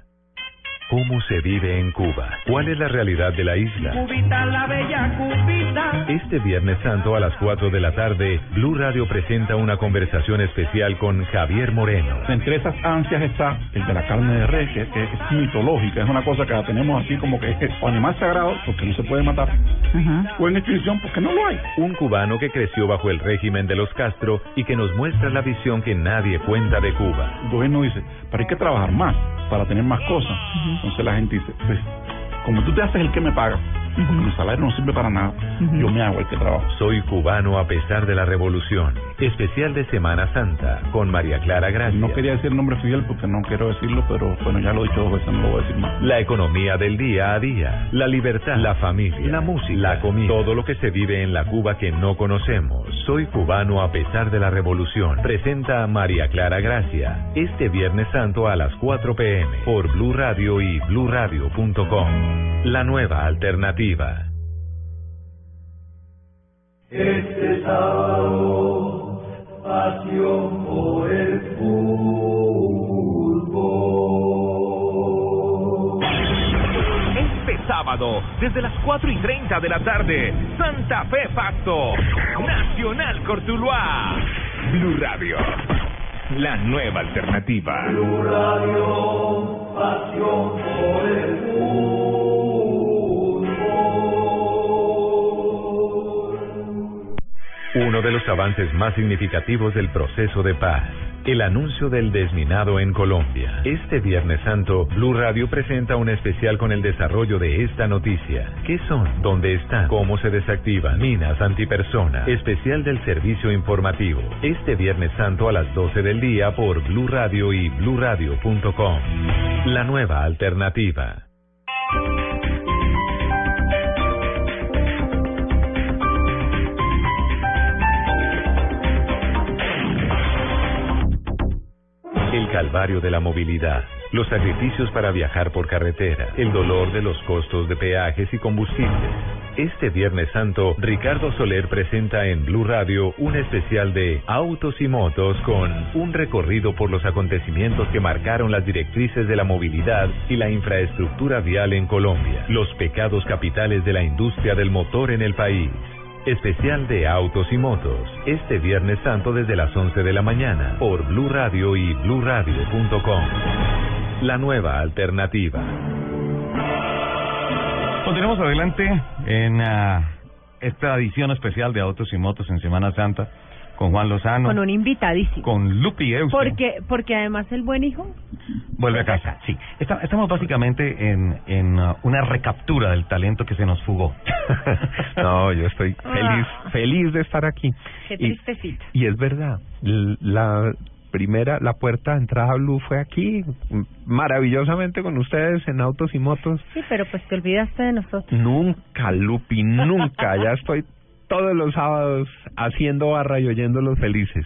Speaker 1: ¿Cómo se vive en Cuba? ¿Cuál es la realidad de la isla?
Speaker 7: Cubita, la bella cubita.
Speaker 1: Este Viernes Santo a las 4 de la tarde, Blue Radio presenta una conversación especial con Javier Moreno.
Speaker 8: Entre esas ansias está el de la carne de res, que, que es mitológica, es una cosa que la tenemos así como que es animal sagrado porque no se puede matar, o en extinción porque no lo hay.
Speaker 1: Un cubano que creció bajo el régimen de los Castro y que nos muestra la visión que nadie cuenta de Cuba.
Speaker 8: El gobierno dice, pero hay que trabajar más para tener más cosas. Entonces la gente dice, pues, como tú te haces el que me paga, porque mi salario no sirve para nada, yo me hago el que trabajo.
Speaker 1: Soy cubano a pesar de la revolución. Especial de Semana Santa con María Clara Gracia.
Speaker 8: No quería decir el nombre Fidel porque no quiero decirlo, pero bueno, ya lo he dicho dos veces, no lo voy a decir más.
Speaker 1: La economía del día a día, la libertad, la familia, la música, la comida, todo lo que se vive en la Cuba que no conocemos. Soy cubano a pesar de la revolución. Presenta a María Clara Gracia este Viernes Santo a las 4 pm por Blue Radio y bluradio.com. La nueva alternativa.
Speaker 7: Este sábado, pasión por el fútbol.
Speaker 9: Este sábado, desde las 4 y 30 de la tarde, Santa Fe Facto, Nacional Cortuluá, Blue Radio, la nueva alternativa.
Speaker 7: Blue Radio, pasión por el fútbol.
Speaker 1: Uno de los avances más significativos del proceso de paz. El anuncio del desminado en Colombia. Este Viernes Santo, Blue Radio presenta un especial con el desarrollo de esta noticia. ¿Qué son? ¿Dónde están? ¿Cómo se desactivan? Minas antipersona. Especial del servicio informativo. Este Viernes Santo a las 12 del día por Blue Radio y bluradio.com. La nueva alternativa. Calvario de la movilidad, los sacrificios para viajar por carretera, el dolor de los costos de peajes y combustibles. Este Viernes Santo, Ricardo Soler presenta en Blue Radio un especial de Autos y Motos con un recorrido por los acontecimientos que marcaron las directrices de la movilidad y la infraestructura vial en Colombia, los pecados capitales de la industria del motor en el país. Especial de Autos y Motos, este Viernes Santo desde las 11 de la mañana por Blue Radio y bluradio.com. La nueva alternativa.
Speaker 2: Continuamos adelante en ah, esta edición especial de Autos y Motos en Semana Santa con Juan Lozano,
Speaker 3: Con un invitadísimo.
Speaker 2: con Lupi Eusto.
Speaker 3: Porque, porque además el buen hijo
Speaker 2: Vuelve a casa, sí. Esta- estamos básicamente en, en ah, una recaptura del talento que se nos fugó.
Speaker 4: No, yo estoy feliz, feliz de estar aquí.
Speaker 3: Qué
Speaker 4: Y-
Speaker 3: tristecita.
Speaker 4: Y es verdad, la primera, la puerta de entrada a Blue fue aquí, maravillosamente con ustedes en autos y motos.
Speaker 3: Sí, pero pues te olvidaste de nosotros.
Speaker 4: Nunca, Lupi, nunca. Ya estoy todos los sábados haciendo barra y oyéndolos felices.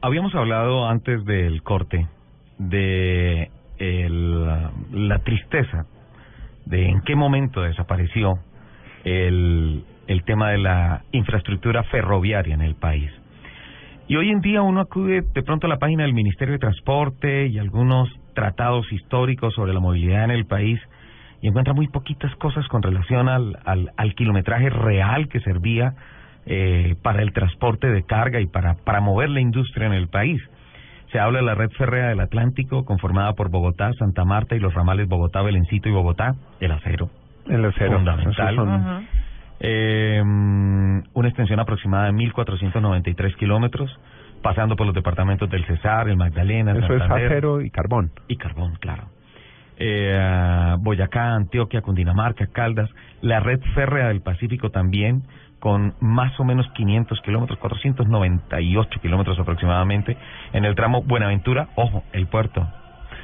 Speaker 2: Habíamos hablado antes del corte de el, la tristeza de en qué momento desapareció el, el tema de la infraestructura ferroviaria en el país. Y hoy en día uno acude de pronto a la página del Ministerio de Transporte y algunos tratados históricos sobre la movilidad en el país y encuentra muy poquitas cosas con relación al, al, al kilometraje real que servía eh, para el transporte de carga y para, para mover la industria en el país. Se habla de la red férrea del Atlántico conformada por Bogotá, Santa Marta y los ramales Bogotá, Belencito y Bogotá, el acero.
Speaker 4: El acero.
Speaker 2: Fundamental. Eh, una extensión aproximada de 1.493 kilómetros, pasando por los departamentos del Cesar, el Magdalena,
Speaker 4: Eso es acero y carbón.
Speaker 2: y carbón, claro. Eh, Boyacá, Antioquia, Cundinamarca, Caldas, la red férrea del Pacífico también, con más o menos 500 kilómetros, 498 kilómetros aproximadamente, en el tramo Buenaventura, ojo, el puerto,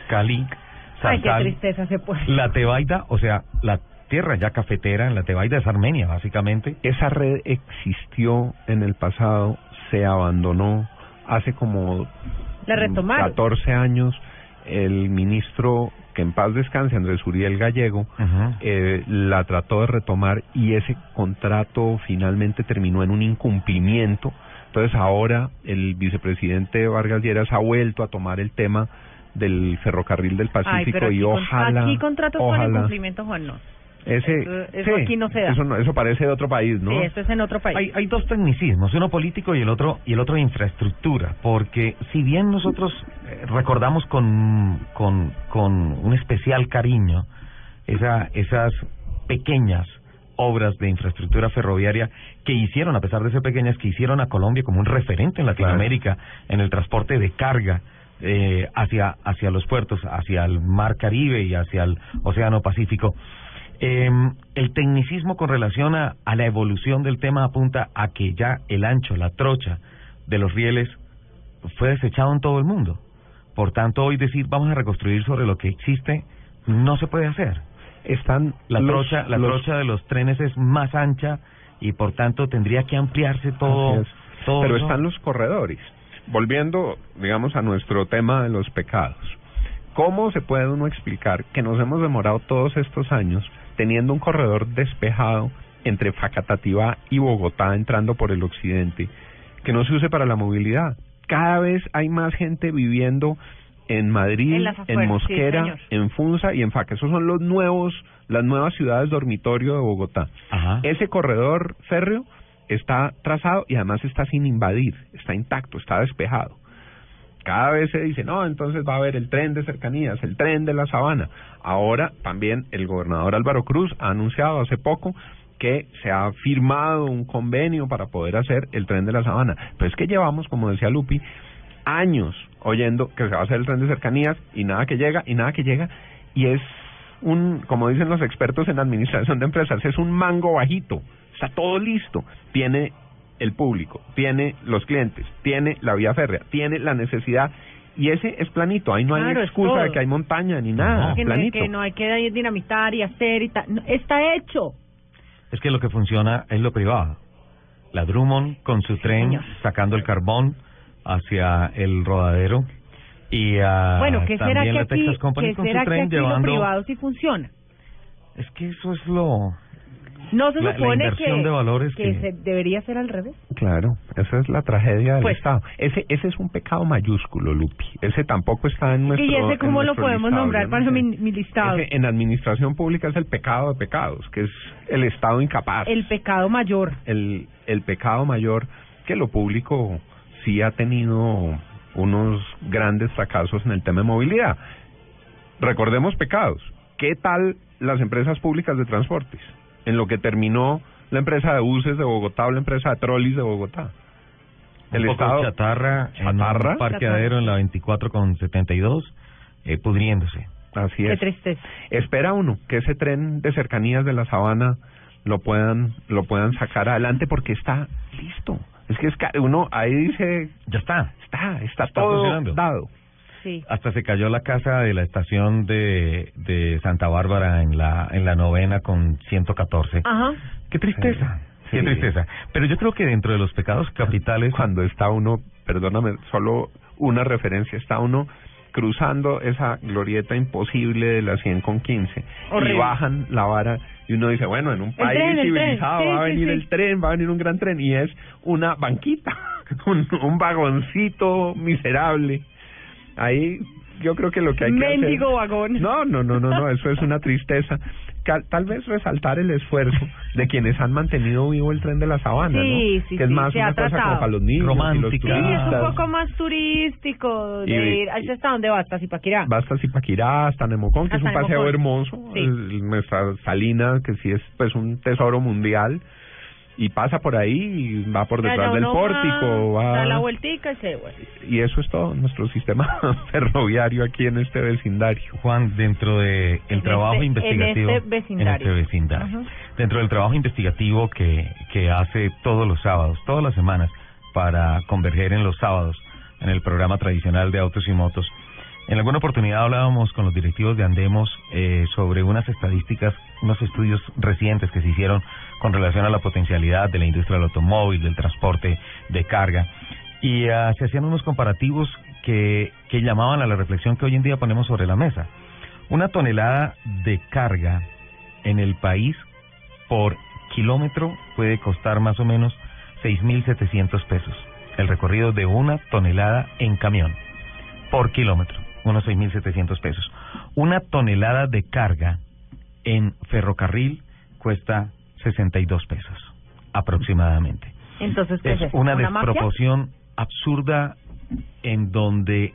Speaker 2: Cali,
Speaker 3: Ay, qué
Speaker 2: Santal,
Speaker 3: tristeza se puede.
Speaker 2: la Tebaida, o sea, la tierra ya cafetera en la Tebaida es Armenia, básicamente.
Speaker 4: Esa red existió en el pasado, se abandonó hace como
Speaker 3: La retomaron.
Speaker 4: 14 años. El ministro, que en paz descanse, Andrés Uriel Gallego, eh, la trató de retomar y ese contrato finalmente terminó en un incumplimiento. Entonces ahora el vicepresidente Vargas Lleras ha vuelto a tomar el tema del ferrocarril del
Speaker 3: Ay,
Speaker 4: Pacífico
Speaker 3: pero aquí,
Speaker 4: y
Speaker 3: con-
Speaker 4: ojalá
Speaker 3: aquí contratos con
Speaker 4: ojalá
Speaker 3: incumplimiento, Juan, no.
Speaker 4: Ese
Speaker 3: Eso- eso
Speaker 4: sí,
Speaker 3: aquí no se da.
Speaker 4: Eso, no- eso parece de otro país, ¿no?
Speaker 3: Sí, esto es en otro país.
Speaker 2: Hay, hay dos tecnicismos, uno político y el otro y el otro de infraestructura, porque si bien nosotros eh, recordamos con, con, con un especial cariño esa, esas pequeñas obras de infraestructura ferroviaria que hicieron, a pesar de ser pequeñas, que hicieron a Colombia como un referente en Latinoamérica en el transporte de carga eh, hacia, hacia los puertos, hacia el Mar Caribe y hacia el Océano Pacífico. Eh, el tecnicismo con relación a, a la evolución del tema apunta a que ya el ancho, la trocha de los rieles fue desechado en todo el mundo. Por tanto, hoy decir vamos a reconstruir sobre lo que existe no se puede hacer.
Speaker 4: Están
Speaker 2: la
Speaker 4: los-
Speaker 2: trocha, la
Speaker 4: los-
Speaker 2: trocha de los trenes es más ancha y por tanto tendría que ampliarse todo.
Speaker 4: Pero
Speaker 2: eso.
Speaker 4: están los corredores. Volviendo, digamos, a nuestro tema de los pecados. ¿Cómo se puede uno explicar que nos hemos demorado todos estos años teniendo un corredor despejado entre Facatativá y Bogotá entrando por el occidente que no se use para la movilidad? Cada vez hay más gente viviendo en Madrid,
Speaker 3: En sí,
Speaker 4: Mosquera, en Funza y en Faca. Esos son los nuevos, las nuevas ciudades dormitorio de Bogotá. Ese corredor férreo está trazado y además está sin invadir, está intacto, está despejado. Cada vez se dice, no, entonces va a haber el tren de cercanías, el tren de la sabana. Ahora también el gobernador Álvaro Cruz ha anunciado hace poco que se ha firmado un convenio para poder hacer el tren de la sabana. Pero es que llevamos, como decía Lupi, años oyendo que se va a hacer el tren de cercanías y nada que llega y nada que llega y es un, como dicen los expertos en administración de empresas, es un mango bajito, está todo listo, tiene el público, tiene los clientes, tiene la vía férrea, tiene la necesidad y ese es planito, ahí no hay
Speaker 3: Claro,
Speaker 4: excusa de que hay montaña ni nada,
Speaker 3: que, no,
Speaker 4: planito.
Speaker 3: que no hay que dinamitar y hacer y tal. No, está hecho.
Speaker 2: Es que lo que funciona es lo privado. La Drummond con su tren sacando el carbón hacia el rodadero y
Speaker 3: bueno, ¿qué será
Speaker 2: también
Speaker 3: que
Speaker 2: la
Speaker 3: aquí,
Speaker 2: Texas Company
Speaker 3: ¿qué
Speaker 2: con
Speaker 3: será
Speaker 2: su
Speaker 3: que
Speaker 2: tren
Speaker 3: lo
Speaker 2: llevando
Speaker 3: privado sí funciona?
Speaker 2: es que eso es lo
Speaker 3: No se
Speaker 2: La-
Speaker 3: supone que,
Speaker 2: de valores
Speaker 3: que,
Speaker 2: que-
Speaker 3: se debería ser al revés.
Speaker 4: Claro, esa es la tragedia del
Speaker 3: Pues-
Speaker 4: Estado. Ese ese es un pecado mayúsculo, Lupi. Ese tampoco está en nuestro
Speaker 3: y ese cómo lo podemos
Speaker 4: listado,
Speaker 3: nombrar para
Speaker 4: no
Speaker 3: mi, mi listado.
Speaker 4: Ese en administración pública es el pecado de pecados, que es el Estado incapaz.
Speaker 3: El pecado mayor.
Speaker 4: el, el pecado mayor que lo público sí ha tenido unos grandes fracasos en el tema de movilidad. Recordemos pecados. ¿Qué tal las empresas públicas de transportes? En lo que terminó la empresa de buses de Bogotá o la empresa de trolis de Bogotá.
Speaker 2: un poco de chatarra, en
Speaker 4: chatarra.
Speaker 2: un parqueadero en la 24 con 72 eh, pudriéndose.
Speaker 4: Así
Speaker 3: Qué
Speaker 4: es.
Speaker 3: tristeza.
Speaker 4: Espera uno que ese tren de cercanías de la sabana lo puedan lo puedan sacar adelante porque está listo. Es que es ca- uno ahí dice
Speaker 2: ya está.
Speaker 4: está, está,
Speaker 2: Está
Speaker 4: todo
Speaker 2: funcionando.
Speaker 4: dado.
Speaker 3: Sí.
Speaker 2: Hasta se cayó la casa de la estación de, de Santa Bárbara en la, en la novena con 114.
Speaker 3: Ajá.
Speaker 2: Qué tristeza. Qué
Speaker 4: Sí.
Speaker 2: tristeza. Pero yo creo que dentro de los pecados capitales...
Speaker 4: Cuando está uno, perdóname, solo una referencia, está uno cruzando esa glorieta imposible de la 100 con 15 y
Speaker 3: Horrible.
Speaker 4: bajan la vara y uno dice, bueno, en un país
Speaker 3: tren,
Speaker 4: civilizado
Speaker 3: Sí,
Speaker 4: va a
Speaker 3: sí,
Speaker 4: venir
Speaker 3: sí.
Speaker 4: el tren, va a venir un gran tren y es una banquita, un, un vagoncito miserable. Ahí yo creo que lo que hay que
Speaker 3: Mendigo
Speaker 4: hacer...
Speaker 3: vagón.
Speaker 4: No, no, no, no, no, eso es una tristeza. Tal vez resaltar el esfuerzo de quienes han mantenido vivo el tren de la sabana,
Speaker 3: Sí,
Speaker 4: ¿no?
Speaker 3: sí,
Speaker 4: que es
Speaker 3: sí,
Speaker 4: más una cosa como para los niños y los
Speaker 2: Romántica.
Speaker 3: Sí, es un poco más turístico de
Speaker 4: Y-
Speaker 3: ir. ¿Hasta hasta dónde va? Hasta Zipaquirá.
Speaker 4: Va hasta Zipaquirá, hasta Nemocón, que
Speaker 3: Hasta
Speaker 4: es un paseo
Speaker 3: Nemocón.
Speaker 4: hermoso. Nuestra salina, que sí es pues un tesoro mundial. Y pasa por ahí y va por detrás del pórtico.
Speaker 3: va,
Speaker 4: Va,
Speaker 3: Da la vueltica y se devuelve.
Speaker 4: y eso es todo nuestro sistema ferroviario aquí en este vecindario.
Speaker 2: Juan, dentro de el
Speaker 3: En
Speaker 2: trabajo
Speaker 3: este- en
Speaker 2: investigativo
Speaker 3: este vecindario.
Speaker 2: en este vecindario. Dentro del trabajo investigativo que que hace todos los sábados, todas las semanas para converger en los sábados en el programa tradicional de autos y motos. En alguna oportunidad hablábamos con los directivos de Andemos eh, sobre unas estadísticas, unos estudios recientes que se hicieron con relación a la potencialidad de la industria del automóvil, del transporte de carga, y ah, se hacían unos comparativos que, que llamaban a la reflexión que hoy en día ponemos sobre la mesa. Una tonelada de carga en el país por kilómetro puede costar más o menos 6.700 pesos. El recorrido de una tonelada en camión por kilómetro, unos 6.700 pesos. Una tonelada de carga en ferrocarril cuesta 62 pesos aproximadamente.
Speaker 3: Entonces, ¿qué es,
Speaker 2: una
Speaker 3: mafia?
Speaker 2: desproporción absurda en donde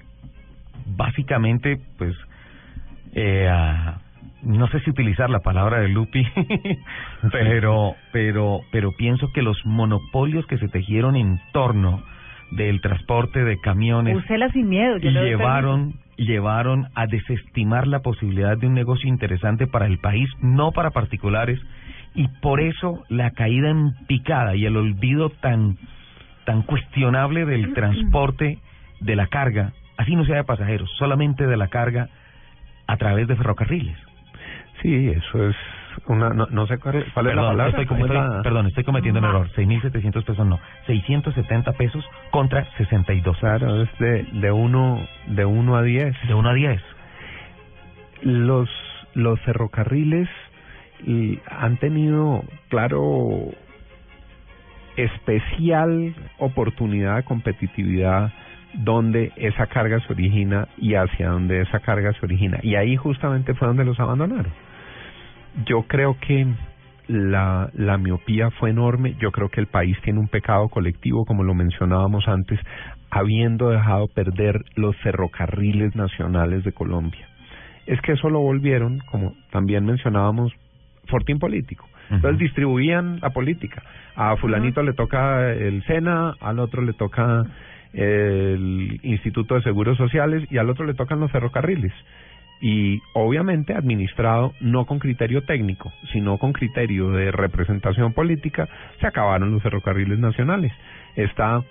Speaker 2: básicamente, pues, eh, no sé si utilizar la palabra de Lupi, pero, pero, pero pienso que los monopolios que se tejieron en torno del transporte de camiones
Speaker 3: Úsela sin miedo. yo doy
Speaker 2: llevaron llevaron a desestimar la posibilidad de un negocio interesante para el país, no para particulares, y por eso la caída en picada y el olvido tan tan cuestionable del transporte de la carga, así no sea de pasajeros, solamente de la carga a través de ferrocarriles.
Speaker 4: Sí, eso es una, no, no sé cuál, cuál es la
Speaker 2: Perdón,
Speaker 4: palabra.
Speaker 2: estoy,
Speaker 4: ¿cómo es
Speaker 2: estoy-
Speaker 4: la-
Speaker 2: perdón, estoy cometiendo un error. 6.700 pesos no. 670 pesos contra 62.
Speaker 4: Claro, es de, de uno, de uno a diez.
Speaker 2: De 1 a 10.
Speaker 4: Los, los ferrocarriles y han tenido, claro, especial oportunidad de competitividad donde esa carga se origina y hacia donde esa carga se origina. Y ahí justamente fue donde los abandonaron. Yo creo que la, la miopía fue enorme. Yo creo que el país tiene un pecado colectivo, como lo mencionábamos antes, habiendo dejado perder los ferrocarriles nacionales de Colombia. Es que eso lo volvieron, como también mencionábamos, fortín político. Entonces distribuían la política. A fulanito le toca el SENA, al otro le toca el Instituto de Seguros Sociales y al otro le tocan los ferrocarriles. Y obviamente administrado no con criterio técnico, sino con criterio de representación política, se acabaron los ferrocarriles nacionales. Está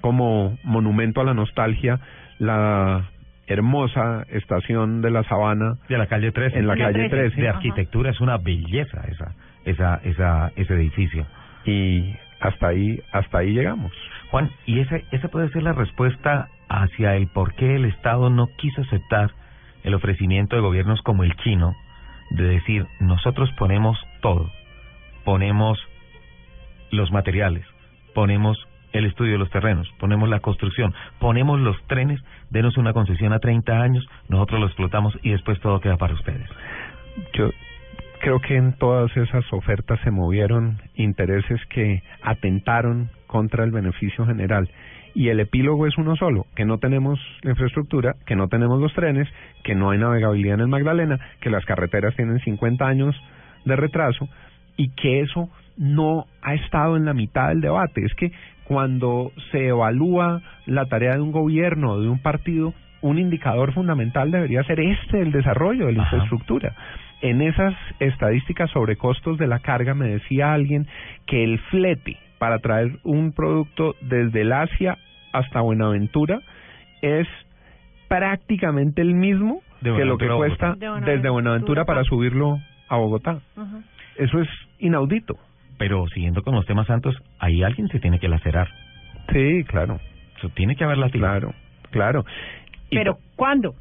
Speaker 4: como monumento a la nostalgia la hermosa estación de la Sabana
Speaker 2: de la calle 13
Speaker 4: en la calle 13
Speaker 2: de arquitectura es una belleza esa esa esa ese edificio.
Speaker 4: Y hasta ahí hasta ahí llegamos.
Speaker 2: Juan y ese esa puede ser la respuesta hacia el por qué el Estado no quiso aceptar el ofrecimiento de gobiernos como el chino de decir nosotros ponemos todo ponemos los materiales ponemos el estudio de los terrenos, ponemos la construcción, ponemos los trenes, denos una concesión a 30 años, nosotros lo explotamos y después todo queda para ustedes.
Speaker 4: Yo creo que en todas esas ofertas se movieron intereses que atentaron contra el beneficio general. Y el epílogo es uno solo, que no tenemos la infraestructura, que no tenemos los trenes, que no hay navegabilidad en el Magdalena, que las carreteras tienen 50 años de retraso y que eso no ha estado en la mitad del debate. Es que cuando se evalúa la tarea de un gobierno o de un partido, un indicador fundamental debería ser este, el desarrollo de la
Speaker 2: Ajá.
Speaker 4: infraestructura. En esas estadísticas sobre costos de la carga me decía alguien que el flete para traer un producto desde el Asia hasta Buenaventura es prácticamente el mismo
Speaker 2: De
Speaker 4: que lo que cuesta
Speaker 2: Bogotá.
Speaker 3: De Buenaventura
Speaker 4: desde Buenaventura para subirlo a Bogotá. Eso es inaudito.
Speaker 2: Pero siguiendo con los temas santos, ahí alguien se tiene que lacerar.
Speaker 4: Sí, claro.
Speaker 2: Eso tiene que haber latido.
Speaker 4: Claro, claro. Y
Speaker 3: Pero, ¿cuándo?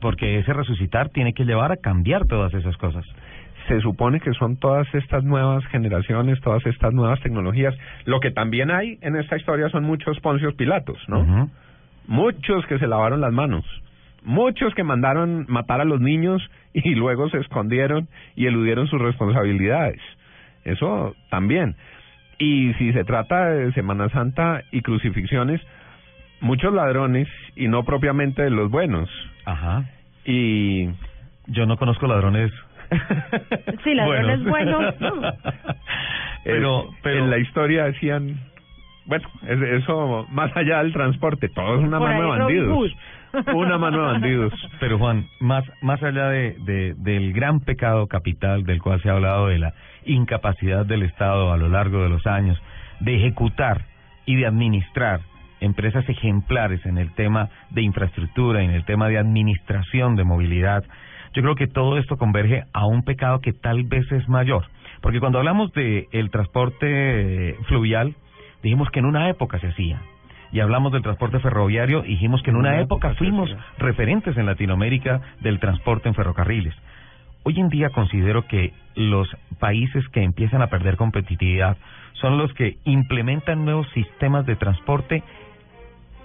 Speaker 2: Porque ese resucitar tiene que llevar a cambiar todas esas cosas.
Speaker 4: Se supone que son todas estas nuevas generaciones, todas estas nuevas tecnologías. Lo que también hay en esta historia son muchos Poncios Pilatos, ¿no? Muchos que se lavaron las manos. Muchos que mandaron matar a los niños y luego se escondieron y eludieron sus responsabilidades. Eso también. Y si se trata de Semana Santa y crucifixiones, muchos ladrones y no propiamente de los buenos.
Speaker 2: Ajá.
Speaker 4: Y
Speaker 2: Yo no conozco ladrones.
Speaker 3: Sí, ladrones buenos.
Speaker 2: Pero-
Speaker 4: Eh,
Speaker 2: pero-
Speaker 4: en la historia decían, bueno, es- eso más allá del transporte, todo es una
Speaker 3: Por
Speaker 4: mano de bandidos. Una mano de bandidos.
Speaker 2: Pero Juan, más, más allá de, de- del gran pecado capital del cual se ha hablado de la incapacidad del Estado a lo largo de los años de ejecutar y de administrar empresas ejemplares en el tema de infraestructura, en el tema de administración de movilidad, yo creo que todo esto converge a un pecado que tal vez es mayor. Porque cuando hablamos de el transporte fluvial, dijimos que en una época se hacía. Y hablamos del transporte ferroviario, dijimos que en una,
Speaker 4: Una
Speaker 2: época, fuimos referentes en Latinoamérica del transporte en ferrocarriles. Hoy en día considero que los países que empiezan a perder competitividad son los que implementan nuevos sistemas de transporte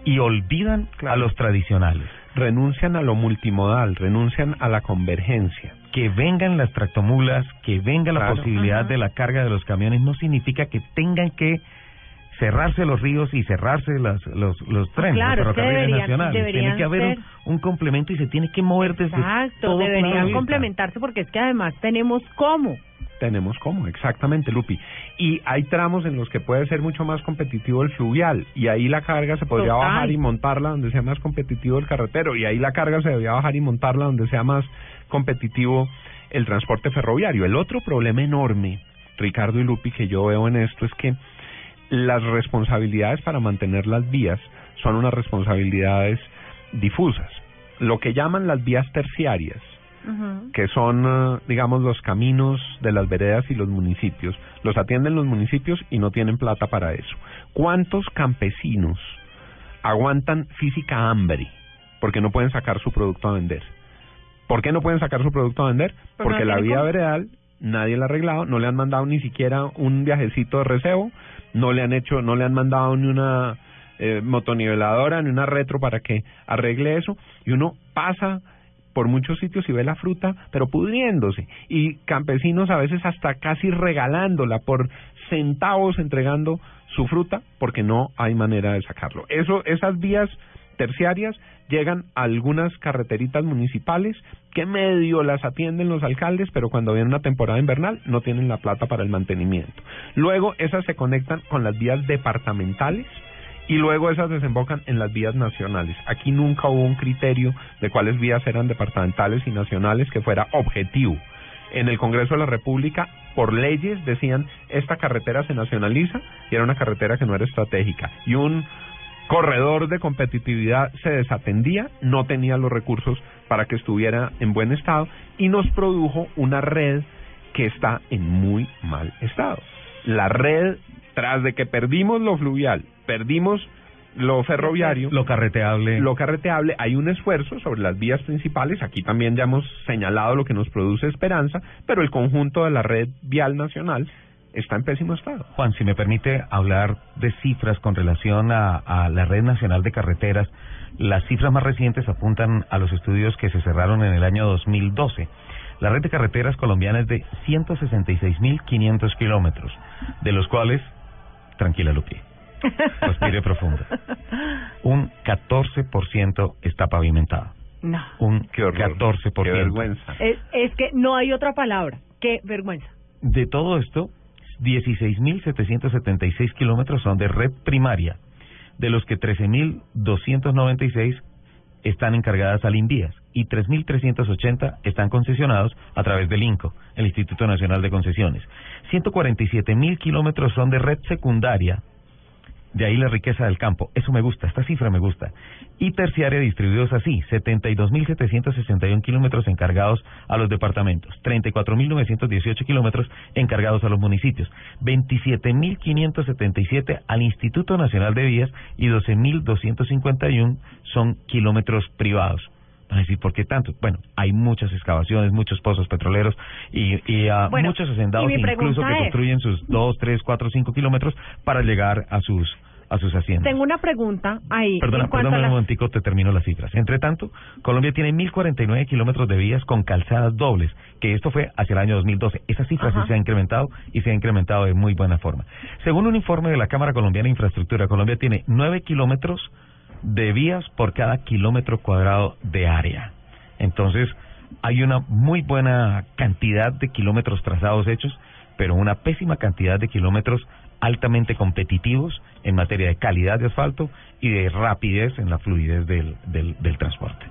Speaker 2: y olvidan a los tradicionales.
Speaker 4: Renuncian a lo multimodal, renuncian a la convergencia.
Speaker 2: Que vengan las tractomulas, que venga la
Speaker 4: Claro.
Speaker 2: posibilidad de la carga de los camiones, no significa que tengan que cerrarse los ríos y cerrarse las, los, los trenes,
Speaker 3: Claro,
Speaker 2: los ferrocarriles nacionales. Tiene que haber un,
Speaker 3: ser-
Speaker 2: un complemento y se tiene que mover desde
Speaker 3: Exacto,
Speaker 2: todo
Speaker 3: deberían complementarse porque es que además tenemos cómo.
Speaker 4: Tenemos cómo, exactamente, Lupi. Y hay tramos en los que puede ser mucho más competitivo el fluvial, y ahí la carga se podría
Speaker 3: Total.
Speaker 4: bajar y montarla donde sea más competitivo el carretero, y ahí la carga se debería bajar y montarla donde sea más competitivo el transporte ferroviario. El otro problema enorme, Ricardo y Lupi, que yo veo en esto es que las responsabilidades para mantener las vías son unas responsabilidades difusas. Lo que llaman las vías terciarias, Que son, eh, digamos, los caminos de las veredas y los municipios. Los atienden los municipios y no tienen plata para eso. ¿Cuántos campesinos aguantan física hambre porque no pueden sacar su producto a vender? ¿Por qué no pueden sacar su producto a vender?
Speaker 3: Pues no
Speaker 4: Porque la vía veredal nadie la ha arreglado, no le han mandado ni siquiera un viajecito de recebo, no le han hecho, no le han mandado ni una eh, motoniveladora ni una retro para que arregle eso y uno pasa por muchos sitios y ve la fruta, pero pudriéndose. Y campesinos a veces hasta casi regalándola por centavos entregando su fruta porque no hay manera de sacarlo. Eso, esas vías terciarias llegan a algunas carreteritas municipales que medio las atienden los alcaldes, pero cuando viene una temporada invernal no tienen la plata para el mantenimiento. Luego esas se conectan con las vías departamentales y luego esas desembocan en las vías nacionales. Aquí nunca hubo un criterio de cuáles vías eran departamentales y nacionales que fuera objetivo. En el Congreso de la República, por leyes, decían esta carretera se nacionaliza y era una carretera que no era estratégica. Y un corredor de competitividad se desatendía, no tenía los recursos para que estuviera en buen estado y nos produjo una red que está en muy mal estado. La red, tras de que perdimos lo fluvial, perdimos lo ferroviario,
Speaker 2: Lo carreteable.
Speaker 4: lo carreteable, hay un esfuerzo sobre las vías principales, aquí también ya hemos señalado lo que nos produce esperanza, pero el conjunto de la red vial nacional está en pésimo estado.
Speaker 2: Juan, si me permite hablar de cifras con relación a, a la Red Nacional de Carreteras, las cifras más recientes apuntan a los estudios que se cerraron en el año 2012. La red de carreteras colombiana es de 166.500 kilómetros, de los cuales, tranquila Lupi, respire profundo, un 14% está pavimentado.
Speaker 3: No.
Speaker 2: Un
Speaker 4: Qué horror,
Speaker 2: 14%.
Speaker 4: qué vergüenza.
Speaker 3: Es, es que no hay otra palabra. Qué vergüenza.
Speaker 2: De todo esto, 16.776 kilómetros son de red primaria, de los que 13.296 están encargadas al INVIAS y 3.380 están concesionados a través del INCO, el Instituto Nacional de Concesiones. 147.000 kilómetros son de red secundaria, De ahí la riqueza del campo. Eso me gusta, esta cifra me gusta. Y terciaria distribuidos así, 72.761 kilómetros encargados a los departamentos, 34.918 kilómetros encargados a los municipios, 27.577 al Instituto Nacional de Vías y 12.251 son kilómetros privados. Van a decir, ¿por qué tanto? Bueno, hay muchas excavaciones, muchos pozos petroleros y, y ah,
Speaker 3: Bueno,
Speaker 2: muchos hacendados
Speaker 3: y
Speaker 2: incluso que
Speaker 3: es-
Speaker 2: construyen sus 2, 3, 4, 5 kilómetros para llegar a sus a sus haciendas.
Speaker 3: Tengo una pregunta ahí.
Speaker 2: Perdona,
Speaker 3: a
Speaker 2: un momentico, te termino las cifras. Entre tanto, Colombia tiene 1.049 kilómetros de vías con calzadas dobles, que esto fue hacia el año 2012. Esa cifra sí se ha incrementado y se ha incrementado de muy buena forma. Según un informe de la Cámara Colombiana de Infraestructura, Colombia tiene 9 kilómetros de vías por cada kilómetro cuadrado de área. Entonces, hay una muy buena cantidad de kilómetros trazados hechos, pero una pésima cantidad de kilómetros altamente competitivos en materia de calidad de asfalto y de rapidez en la fluidez del, del, del transporte.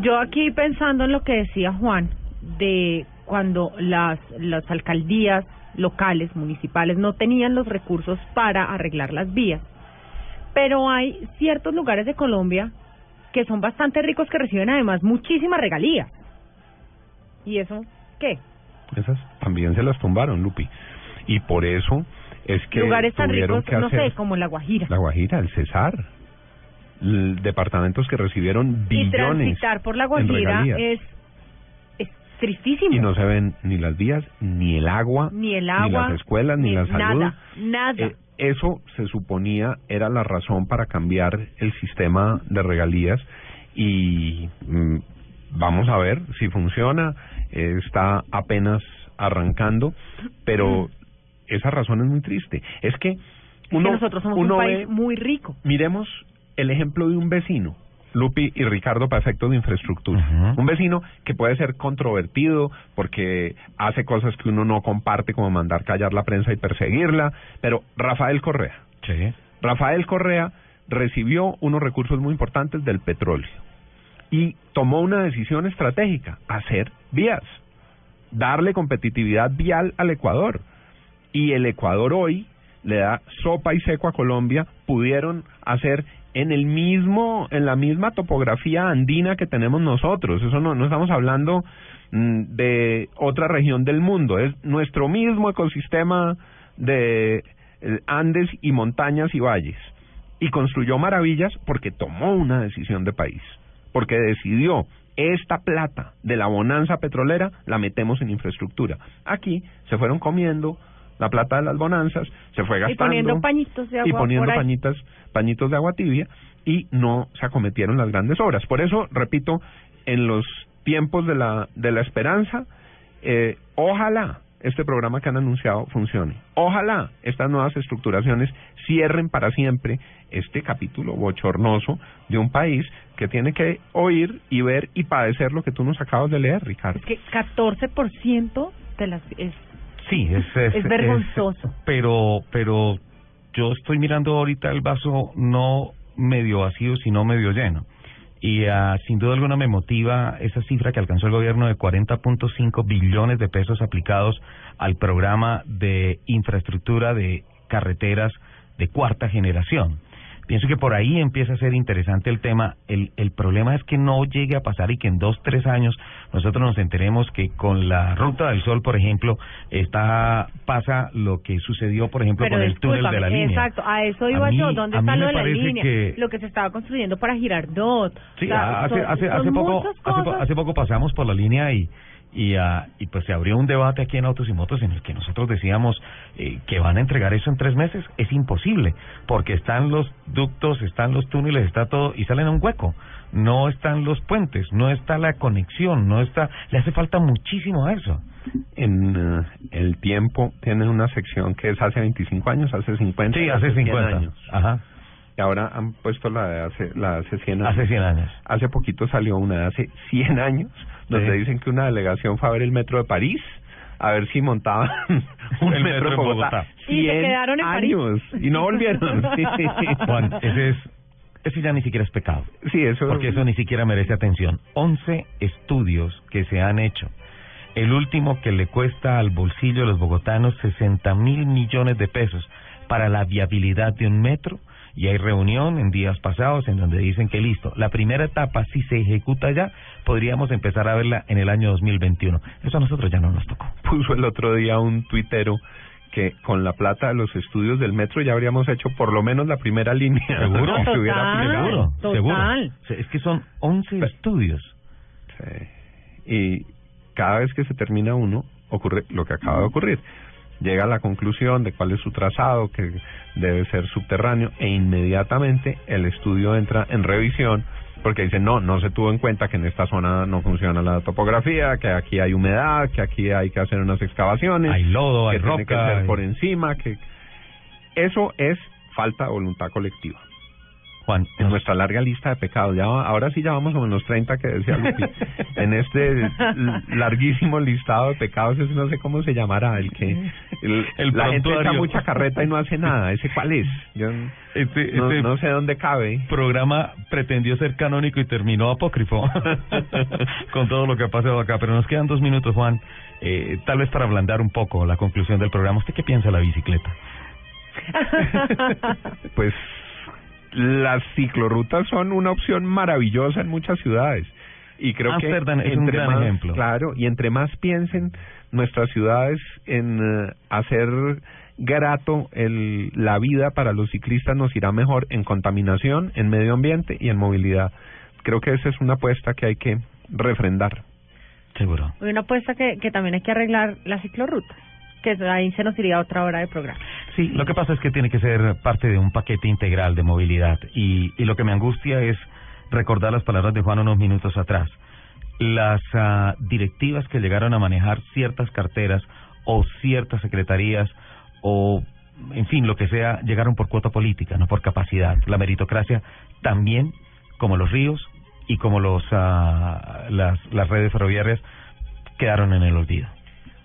Speaker 3: Yo aquí pensando en lo que decía Juan, de cuando las, las alcaldías locales, municipales, no tenían los recursos para arreglar las vías. Pero hay ciertos lugares de Colombia que son bastante ricos que reciben además muchísimas regalías. ¿Y eso qué?
Speaker 4: Esas también se las tumbaron, Lupi. Y por eso es que
Speaker 3: Lugares tan ricos,
Speaker 4: que
Speaker 3: no
Speaker 4: hacer
Speaker 3: sé, como La Guajira.
Speaker 4: La Guajira, el Cesar, departamentos que recibieron
Speaker 3: y
Speaker 4: billones
Speaker 3: transitar por La Guajira es, es tristísimo.
Speaker 4: y no se ven ni las vías, ni el agua,
Speaker 3: ni el agua,
Speaker 4: ni las escuelas, ni, la salud.
Speaker 3: Nada, nada.
Speaker 4: Eh, eso se suponía era la razón para cambiar el sistema de regalías y mm, vamos a ver si funciona. Eh, está apenas arrancando, pero esa razón es muy triste. Es que
Speaker 3: Es que
Speaker 4: uno,
Speaker 3: nosotros somos
Speaker 4: uno
Speaker 3: un
Speaker 4: ve-
Speaker 3: país muy rico.
Speaker 4: Miremos el ejemplo de un vecino, Lupi y Ricardo, para efectos de infraestructura. Un vecino que puede ser controvertido porque hace cosas que uno no comparte, como mandar callar la prensa y perseguirla, pero Rafael Correa. Rafael Correa recibió unos recursos muy importantes del petróleo y tomó una decisión estratégica, hacer vías, darle competitividad vial al Ecuador. Y el Ecuador hoy le da sopa y seco a Colombia, pudieron hacer en el mismo, en la misma topografía andina que tenemos nosotros. Eso no, no estamos hablando mm, de otra región del mundo, es nuestro mismo ecosistema de eh, Andes y montañas y valles. Y construyó maravillas porque tomó una decisión de país, porque decidió esta plata de la bonanza petrolera la metemos en infraestructura. Aquí se fueron comiendo la plata de las bonanzas, se fue
Speaker 3: Y
Speaker 4: gastando
Speaker 3: poniendo pañitos de agua
Speaker 4: y poniendo pañitas, pañitos de agua tibia y no se acometieron las grandes obras. Por eso, repito, en los tiempos de la, de la esperanza, eh, ojalá este programa que han anunciado funcione. Ojalá estas nuevas estructuraciones cierren para siempre este capítulo bochornoso de un país que tiene que oír y ver y padecer lo que tú nos acabas de leer, Ricardo.
Speaker 3: Es que 14% de las...
Speaker 2: Sí, es, es,
Speaker 3: Es vergonzoso.
Speaker 2: pero, pero yo estoy mirando ahorita el vaso no medio vacío, sino medio lleno. Y ah, sin duda alguna me motiva esa cifra que alcanzó el gobierno de 40.5 billones de pesos aplicados al programa de infraestructura de carreteras de cuarta generación. Pienso que por ahí empieza a ser interesante el tema. El, el problema es que no llegue a pasar y que en dos, tres años nosotros nos enteremos que con la Ruta del Sol, por ejemplo, está pasa lo que sucedió, por ejemplo,
Speaker 3: pero
Speaker 2: con el túnel de la línea.
Speaker 3: Exacto, a eso
Speaker 2: A
Speaker 3: iba
Speaker 2: mí-
Speaker 3: yo. ¿Dónde está lo de la línea?
Speaker 2: que-
Speaker 3: Lo que se estaba construyendo para Girardot.
Speaker 2: Sí,
Speaker 3: O sea,
Speaker 2: hace,
Speaker 3: son-
Speaker 2: hace,
Speaker 3: son
Speaker 2: hace, poco, hace poco pasamos por la línea y y, ah, y pues se abrió un debate aquí en Autos y Motos en el que nosotros decíamos eh, que van a entregar eso en tres meses. Es imposible, porque están los ductos, están los túneles, está todo, y salen a un hueco. No están los puentes, no está la conexión, no está... Le hace falta muchísimo a eso.
Speaker 4: En eh, el tiempo tienen una sección que es hace 25 años, hace 50,
Speaker 2: Sí, hace
Speaker 4: 100
Speaker 2: 50.
Speaker 4: años.
Speaker 2: Ajá.
Speaker 4: Y ahora han puesto la de hace, la de hace 100 años.
Speaker 2: Hace 100 años.
Speaker 4: Hace poquito salió una de hace 100 años, donde
Speaker 2: Sí.
Speaker 4: dicen que una delegación fue a ver el metro de París, a ver si montaban un
Speaker 2: El
Speaker 4: metro,
Speaker 2: metro
Speaker 4: en Bogotá.
Speaker 3: Y se
Speaker 4: 100
Speaker 3: quedaron en París.
Speaker 4: años, y no volvieron.
Speaker 2: Juan, ese es... Ese ya ni siquiera es pecado.
Speaker 4: Sí, eso
Speaker 2: Porque eso ni siquiera merece atención. 11 estudios que se han hecho el último que le cuesta al bolsillo de los bogotanos 60 mil millones de pesos para la viabilidad de un metro y hay reunión en días pasados en donde dicen que listo, la primera etapa si se ejecuta ya, podríamos empezar a verla en el año 2021. Eso a nosotros ya no nos tocó.
Speaker 4: Puso el otro día un tuitero que con la plata de los estudios del metro ya habríamos hecho por lo menos la primera línea.
Speaker 2: Seguro,
Speaker 4: Si se hubiera aplicado.
Speaker 2: seguro. Es que son 11 estudios.
Speaker 4: Sí. Y cada vez que se termina uno, ocurre lo que acaba de ocurrir. Llega a la conclusión de cuál es su trazado, que debe ser subterráneo, e inmediatamente el estudio entra en revisión porque dicen, no, no se tuvo en cuenta que en esta zona no funciona la topografía, que aquí hay humedad, que aquí hay que hacer unas excavaciones,
Speaker 2: Hay lodo,
Speaker 4: que
Speaker 2: hay
Speaker 4: tiene que
Speaker 2: roca,
Speaker 4: ser
Speaker 2: hay-
Speaker 4: por encima, que eso es falta de voluntad colectiva.
Speaker 2: Juan,
Speaker 4: en nuestra larga lista de pecados, ya ahora sí ya vamos como en los 30 que decía Lupi. en este larguísimo listado de pecados, ese no sé cómo se llamará, el que el-
Speaker 2: El
Speaker 4: la gente echa mucha carreta y no hace nada, ese cuál es? Yo no,
Speaker 2: Este,
Speaker 4: no-
Speaker 2: este
Speaker 4: no sé dónde cabe.
Speaker 2: programa pretendió ser canónico y terminó apócrifo con todo lo que ha pasado acá. Pero nos quedan dos minutos, Juan. Eh, tal vez para ablandar un poco la conclusión del programa. ¿Usted qué piensa de la bicicleta?
Speaker 4: Pues las ciclorrutas son una opción maravillosa en muchas ciudades y creo
Speaker 2: Ámsterdam
Speaker 4: que
Speaker 2: es un gran
Speaker 4: más-
Speaker 2: ejemplo.
Speaker 4: Claro, y entre más piensen nuestras ciudades en eh, hacer grato el, la vida para los ciclistas nos irá mejor en contaminación, en medio ambiente y en movilidad. Creo que esa es una apuesta que hay que refrendar.
Speaker 2: Seguro.
Speaker 3: Una apuesta que, que también hay que arreglar las ciclorrutas, que ahí se nos iría otra hora de programa.
Speaker 2: Sí, lo que pasa es que tiene que ser parte de un paquete integral de movilidad. Y, y lo que me angustia es recordar las palabras de Juan unos minutos atrás. Las ah, directivas que llegaron a manejar ciertas carteras o ciertas secretarías o, en fin, lo que sea, llegaron por cuota política, no por capacidad. La meritocracia también, como los ríos y como los ah, las, las redes ferroviarias, quedaron en el olvido.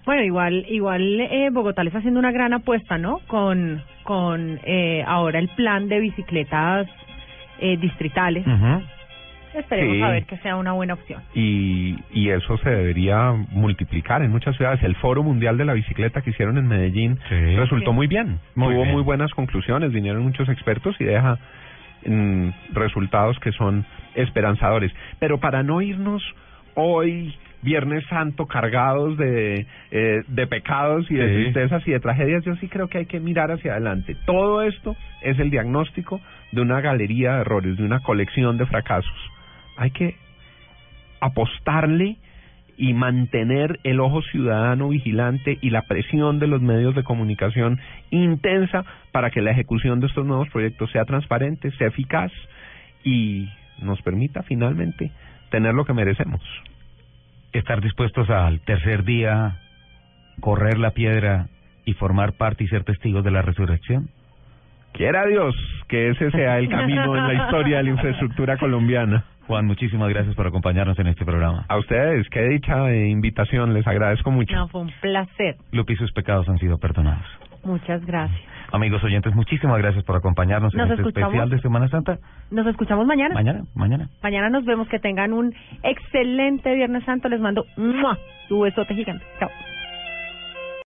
Speaker 3: Bueno, igual, igual eh, Bogotá le está haciendo una gran apuesta, ¿no? Con, con eh, ahora el plan de bicicletas eh, distritales. Esperemos
Speaker 4: Sí.
Speaker 3: a ver que sea una buena opción.
Speaker 4: y, y eso se debería multiplicar en muchas ciudades. El Foro Mundial de la Bicicleta que hicieron en Medellín resultó
Speaker 2: Sí.
Speaker 4: muy bien.
Speaker 2: Muy
Speaker 4: Tuvo
Speaker 2: bien.
Speaker 4: muy buenas conclusiones, vinieron muchos expertos y deja mm, resultados que son esperanzadores. Pero para no irnos hoy, Viernes Santo, cargados de, eh, de pecados y de tristezas y de tragedias, yo sí creo que hay que mirar hacia adelante. Todo esto es el diagnóstico de una galería de errores, de una colección de fracasos. Hay que apostarle y mantener el ojo ciudadano vigilante y la presión de los medios de comunicación intensa para que la ejecución de estos nuevos proyectos sea transparente, sea eficaz y nos permita finalmente tener lo que merecemos.
Speaker 2: Estar dispuestos al tercer día correr la piedra y formar parte y ser testigos de la resurrección?
Speaker 4: Quiera Dios que ese sea el camino en la historia de la infraestructura colombiana.
Speaker 2: Juan, muchísimas gracias por acompañarnos en este programa.
Speaker 4: A ustedes, qué dicha de invitación, les agradezco mucho.
Speaker 3: No, fue un placer.
Speaker 2: Lupi, sus pecados han sido perdonados.
Speaker 3: Muchas gracias.
Speaker 2: Amigos oyentes, muchísimas gracias por acompañarnos en este
Speaker 3: escuchamos.
Speaker 2: especial de Semana Santa.
Speaker 3: Nos escuchamos mañana.
Speaker 2: Mañana, mañana.
Speaker 3: Mañana nos vemos. Que tengan un excelente Viernes Santo. Les mando su besote gigante. Chao.